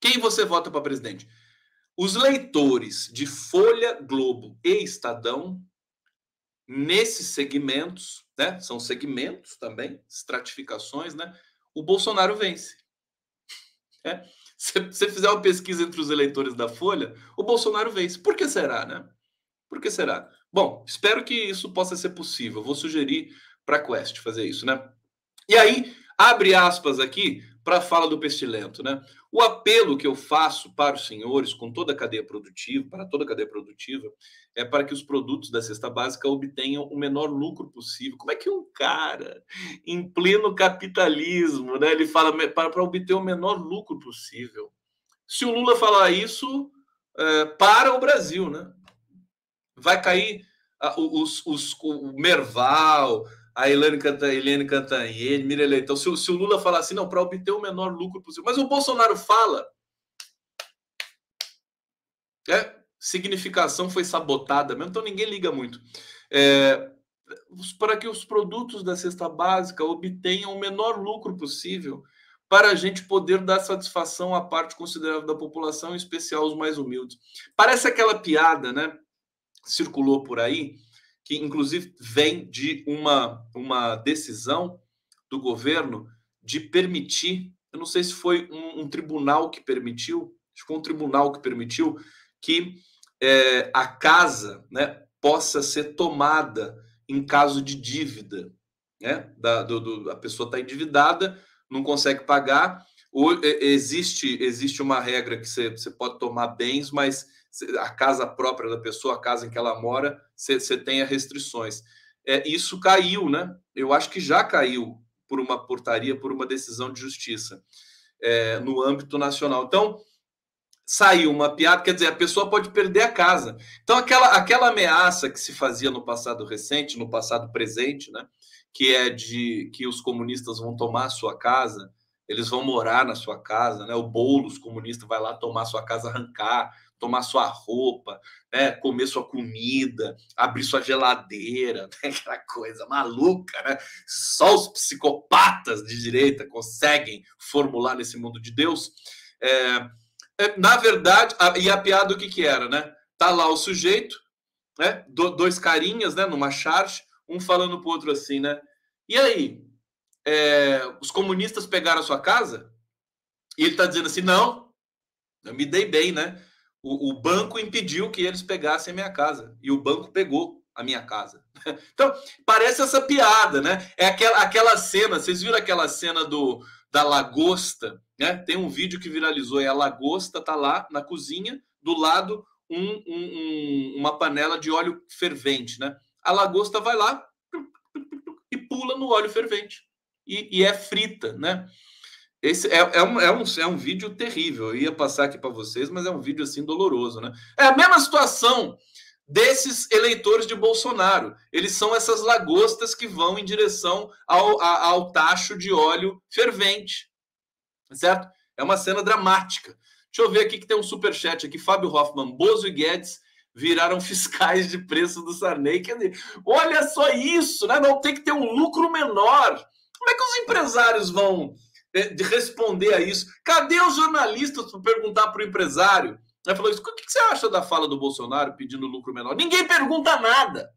Quem você vota para presidente? Os leitores de Folha, Globo e Estadão, nesses segmentos, né? São segmentos também, estratificações, né? O Bolsonaro vence. É. Se você fizer uma pesquisa entre os eleitores da Folha, o Bolsonaro vence. Por que será, né? Por que será? Bom, espero que isso possa ser possível. Vou sugerir para a Quest fazer isso, né? E aí, abre aspas aqui para a fala do Pestilento, né? O apelo que eu faço para os senhores, com toda a cadeia produtiva, para toda a cadeia produtiva, é para que os produtos da cesta básica obtenham o menor lucro possível. Como é que um cara, em pleno capitalismo, né, ele fala para, para obter o menor lucro possível? Se o Lula falar isso, é, para o Brasil, né? Vai cair os, os, o Merval, a Helene, Canta, Helene Cantanhede, Mira Leitão, se, se o Lula falar assim, não, para obter o menor lucro possível. Mas o Bolsonaro fala. É, significação foi sabotada mesmo, então ninguém liga muito. É, para que os produtos da cesta básica obtenham o menor lucro possível, para a gente poder dar satisfação à parte considerável da população, em especial os mais humildes. Parece aquela piada, né? Circulou por aí, que inclusive vem de uma, uma decisão do governo de permitir, eu não sei se foi um, um tribunal que permitiu, acho que foi um tribunal que permitiu que é, a casa né, possa ser tomada em caso de dívida. né? Da, do, do, a pessoa está endividada, não consegue pagar. Ou, existe, existe uma regra que você, você pode tomar bens, mas a casa própria da pessoa, a casa em que ela mora, você, tenha restrições. É, isso caiu, né? Eu acho que já caiu por uma portaria, por uma decisão de justiça é, no âmbito nacional. Então, saiu uma piada, quer dizer, a pessoa pode perder a casa. Então, aquela, aquela ameaça que se fazia no passado recente, no passado presente, né? Que é de que os comunistas vão tomar a sua casa, eles vão morar na sua casa, né? O Boulos comunista vai lá tomar sua casa, arrancar, tomar sua roupa, né? comer sua comida, abrir sua geladeira, né? aquela coisa maluca, né? Só os psicopatas de direita conseguem formular nesse mundo de Deus. É, é, na verdade, a, e a piada o que que era, né? Tá lá o sujeito, né? Do, dois carinhas, né? Numa charge, um falando pro outro assim, né? E aí, é, os comunistas pegaram a sua casa? E ele tá dizendo assim, não, eu me dei bem, né? O, o, banco impediu que eles pegassem a minha casa. E o banco pegou a minha casa. Então, parece essa piada, né? É aquela, aquela cena, vocês viram aquela cena do da lagosta, né? Tem um vídeo que viralizou e a lagosta tá lá na cozinha, do lado um, um, um, uma panela de óleo fervente, né? A lagosta vai lá e pula no óleo fervente e, e é frita, né? Esse é, é, um, é, um, é um vídeo terrível. Eu ia passar aqui para vocês, mas é um vídeo assim doloroso, né? É a mesma situação desses eleitores de Bolsonaro. Eles são essas lagostas que vão em direção ao, ao tacho de óleo fervente, certo? É uma cena dramática. Deixa eu ver aqui que tem um super chat aqui. Fábio Hoffman, Bozo e Guedes viraram fiscais de preço do Sarney. Olha só isso, né? Não tem que ter um lucro menor. Como é que os empresários vão de responder a isso. Cadê os jornalistas para perguntar para o empresário? Ele falou isso. O que você acha da fala do Bolsonaro pedindo lucro menor? Ninguém pergunta nada.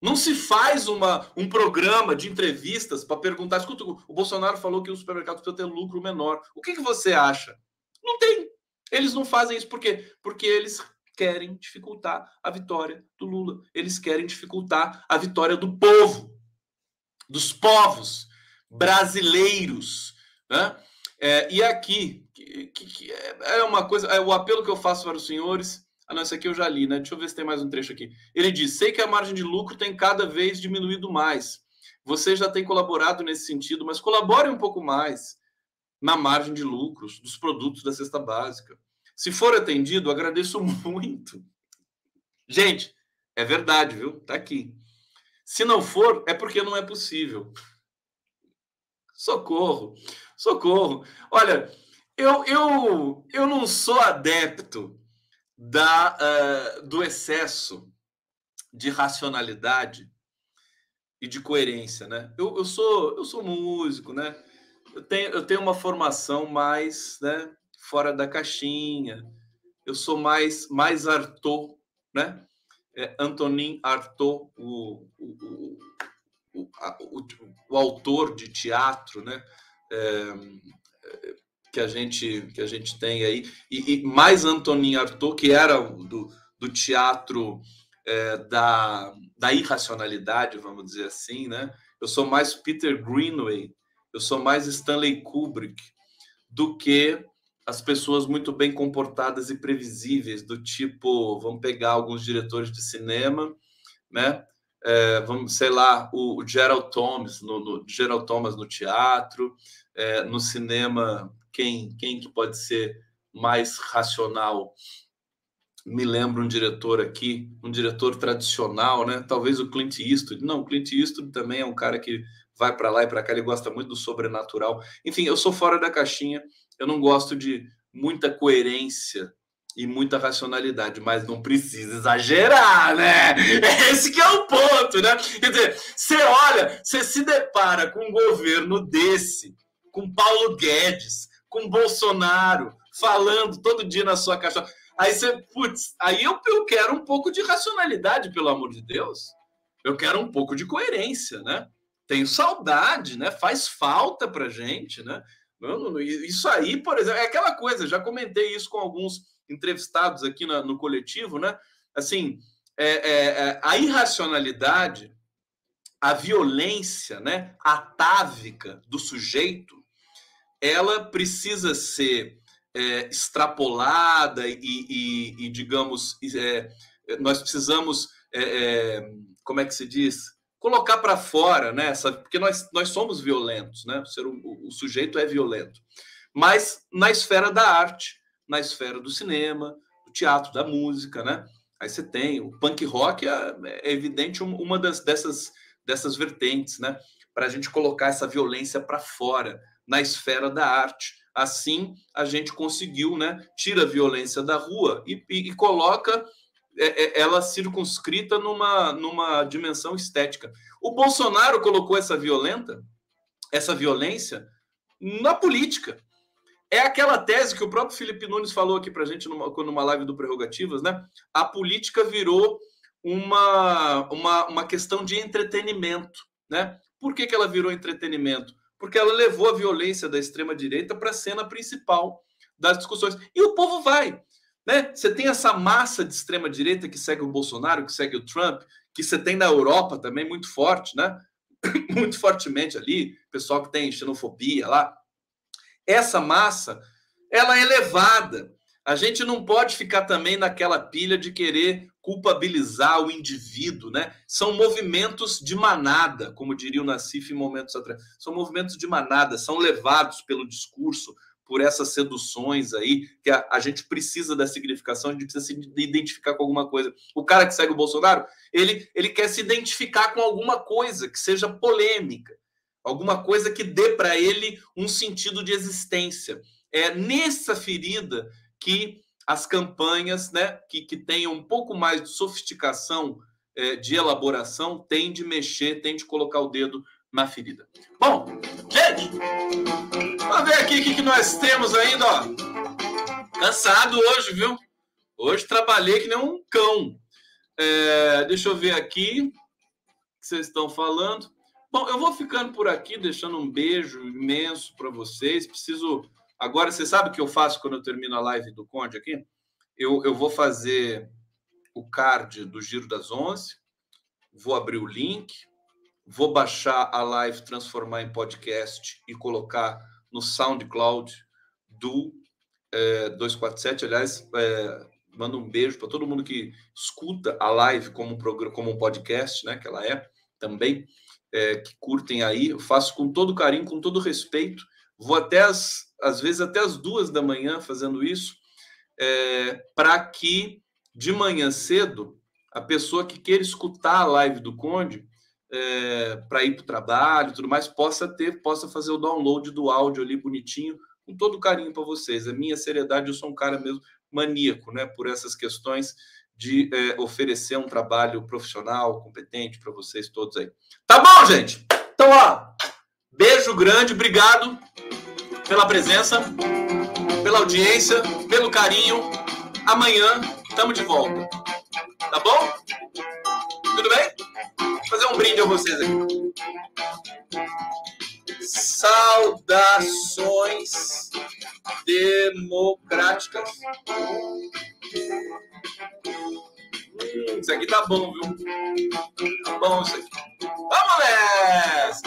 Não se faz uma, um programa de entrevistas para perguntar. Escuta, o Bolsonaro falou que os supermercados precisam ter lucro menor. O que, que você acha? Não tem. Eles não fazem isso por quê? Porque eles querem dificultar a vitória do Lula. Eles querem dificultar a vitória do povo, dos povos brasileiros. Né? É, e aqui, que, que, é uma coisa, é o apelo que eu faço para os senhores. Ah, não, esse aqui eu já li, né? Deixa eu ver se tem mais um trecho aqui. Ele diz: sei que a margem de lucro tem cada vez diminuído mais. Você já tem colaborado nesse sentido, mas colabore um pouco mais na margem de lucros dos produtos da cesta básica. Se for atendido, agradeço muito. Gente, é verdade, viu? Tá aqui. Se não for, é porque não é possível. Socorro, socorro. Olha, eu, eu, eu não sou adepto da, uh, do excesso de racionalidade e de coerência, né? Eu, eu, sou, eu sou músico, né? Eu tenho, eu tenho uma formação mais né, fora da caixinha. Eu sou mais, mais Arthur, né? É Antonin Artaud, o, o, o, o, autor de teatro, né? É, que a gente que a gente tem aí e, e mais Antonin Artaud que era do, do teatro é, da, da irracionalidade vamos dizer assim né eu sou mais Peter Greenway eu sou mais Stanley Kubrick do que as pessoas muito bem comportadas e previsíveis do tipo vamos pegar alguns diretores de cinema né é, vamos, sei lá, o, o Gerald Thomas no, no, Gerald Thomas no teatro, é, no cinema, quem, quem que pode ser mais racional? Me lembro um diretor aqui, um diretor tradicional, né? Talvez o Clint Eastwood. Não, o Clint Eastwood também é um cara que vai para lá e para cá, ele gosta muito do sobrenatural. Enfim, eu sou fora da caixinha, eu não gosto de muita coerência e muita racionalidade, mas não precisa exagerar, né? Esse que é o ponto, né? Quer dizer, você olha, você se depara com um governo desse, com Paulo Guedes, com Bolsonaro, falando todo dia na sua caixa. Aí você, putz, aí eu, eu quero um pouco de racionalidade, pelo amor de Deus. Eu quero um pouco de coerência, né? Tenho saudade, né? Faz falta pra gente, né? Isso aí, por exemplo, é aquela coisa, já comentei isso com alguns entrevistados aqui na, no coletivo, né? Assim, é, é, é, a irracionalidade a violência, né, atávica do sujeito, ela precisa ser é, extrapolada e, e, e digamos, é, nós precisamos, é, como é que se diz, colocar para fora, né? Essa, porque nós, nós somos violentos, né? O, ser, o, o sujeito é violento, mas na esfera da arte, na esfera do cinema, do teatro, da música, né? Aí você tem o punk rock é, é evidente uma das dessas dessas vertentes, né? Para a gente colocar essa violência para fora na esfera da arte. Assim, a gente conseguiu, né? Tira a violência da rua e, e, e coloca é, é, ela circunscrita numa, numa dimensão estética. O Bolsonaro colocou essa violenta, essa violência na política. É aquela tese que o próprio Felipe Nunes falou aqui para a gente numa, numa live do Prerrogativas, né? A política virou uma, uma, uma questão de entretenimento, né? Por que, que ela virou entretenimento? Porque ela levou a violência da extrema-direita para a cena principal das discussões. E o povo vai. Né? Você tem essa massa de extrema-direita que segue o Bolsonaro, que segue o Trump, que você tem na Europa também muito forte, né? muito fortemente ali, pessoal que tem xenofobia lá. Essa massa, ela é elevada. A gente não pode ficar também naquela pilha de querer culpabilizar o indivíduo, né? São movimentos de manada, como diria o Nassif em momentos atrás. São movimentos de manada, são levados pelo discurso, por essas seduções aí, que a, a, gente precisa da significação, a gente precisa se identificar com alguma coisa. O cara que segue o Bolsonaro, ele, ele quer se identificar com alguma coisa que seja polêmica, alguma coisa que dê para ele um sentido de existência. É nessa ferida que as campanhas, né, que, que tenham um pouco mais de sofisticação é, de elaboração, têm de mexer, têm de colocar o dedo na ferida. Bom, gente, vamos ver aqui o que, que nós temos ainda, ó. Cansado hoje, viu? Hoje trabalhei que nem um cão. É, deixa eu ver aqui o que vocês estão falando. Bom, eu vou ficando por aqui, deixando um beijo imenso para vocês. Preciso. Agora, você sabe o que eu faço quando eu termino a live do Conde aqui? Eu, eu vou fazer o card do Giro das Onze, vou abrir o link, Vou baixar a live, transformar em podcast e colocar no SoundCloud do é, 247. Aliás, é, mando um beijo para todo mundo que escuta a live como um, como um podcast, né? Que ela é também, é, que curtem aí. Eu faço com todo carinho, com todo respeito. Vou até as, às vezes até as duas da manhã fazendo isso, é, para que de manhã cedo a pessoa que queira escutar a live do Conde é, para ir para o trabalho, tudo mais, possa ter, possa fazer o download do áudio ali bonitinho, com todo carinho para vocês. A minha seriedade, eu sou um cara mesmo maníaco, né, por essas questões de é, oferecer um trabalho profissional, competente para vocês todos aí. Tá bom, gente? Então, ó, beijo grande, obrigado pela presença, pela audiência, pelo carinho. Amanhã estamos de volta. Tá bom? Tudo bem? fazer um brinde a vocês aqui. Saudações democráticas. Hum, isso aqui tá bom, viu? Tá bom isso aqui. Vamos nessa!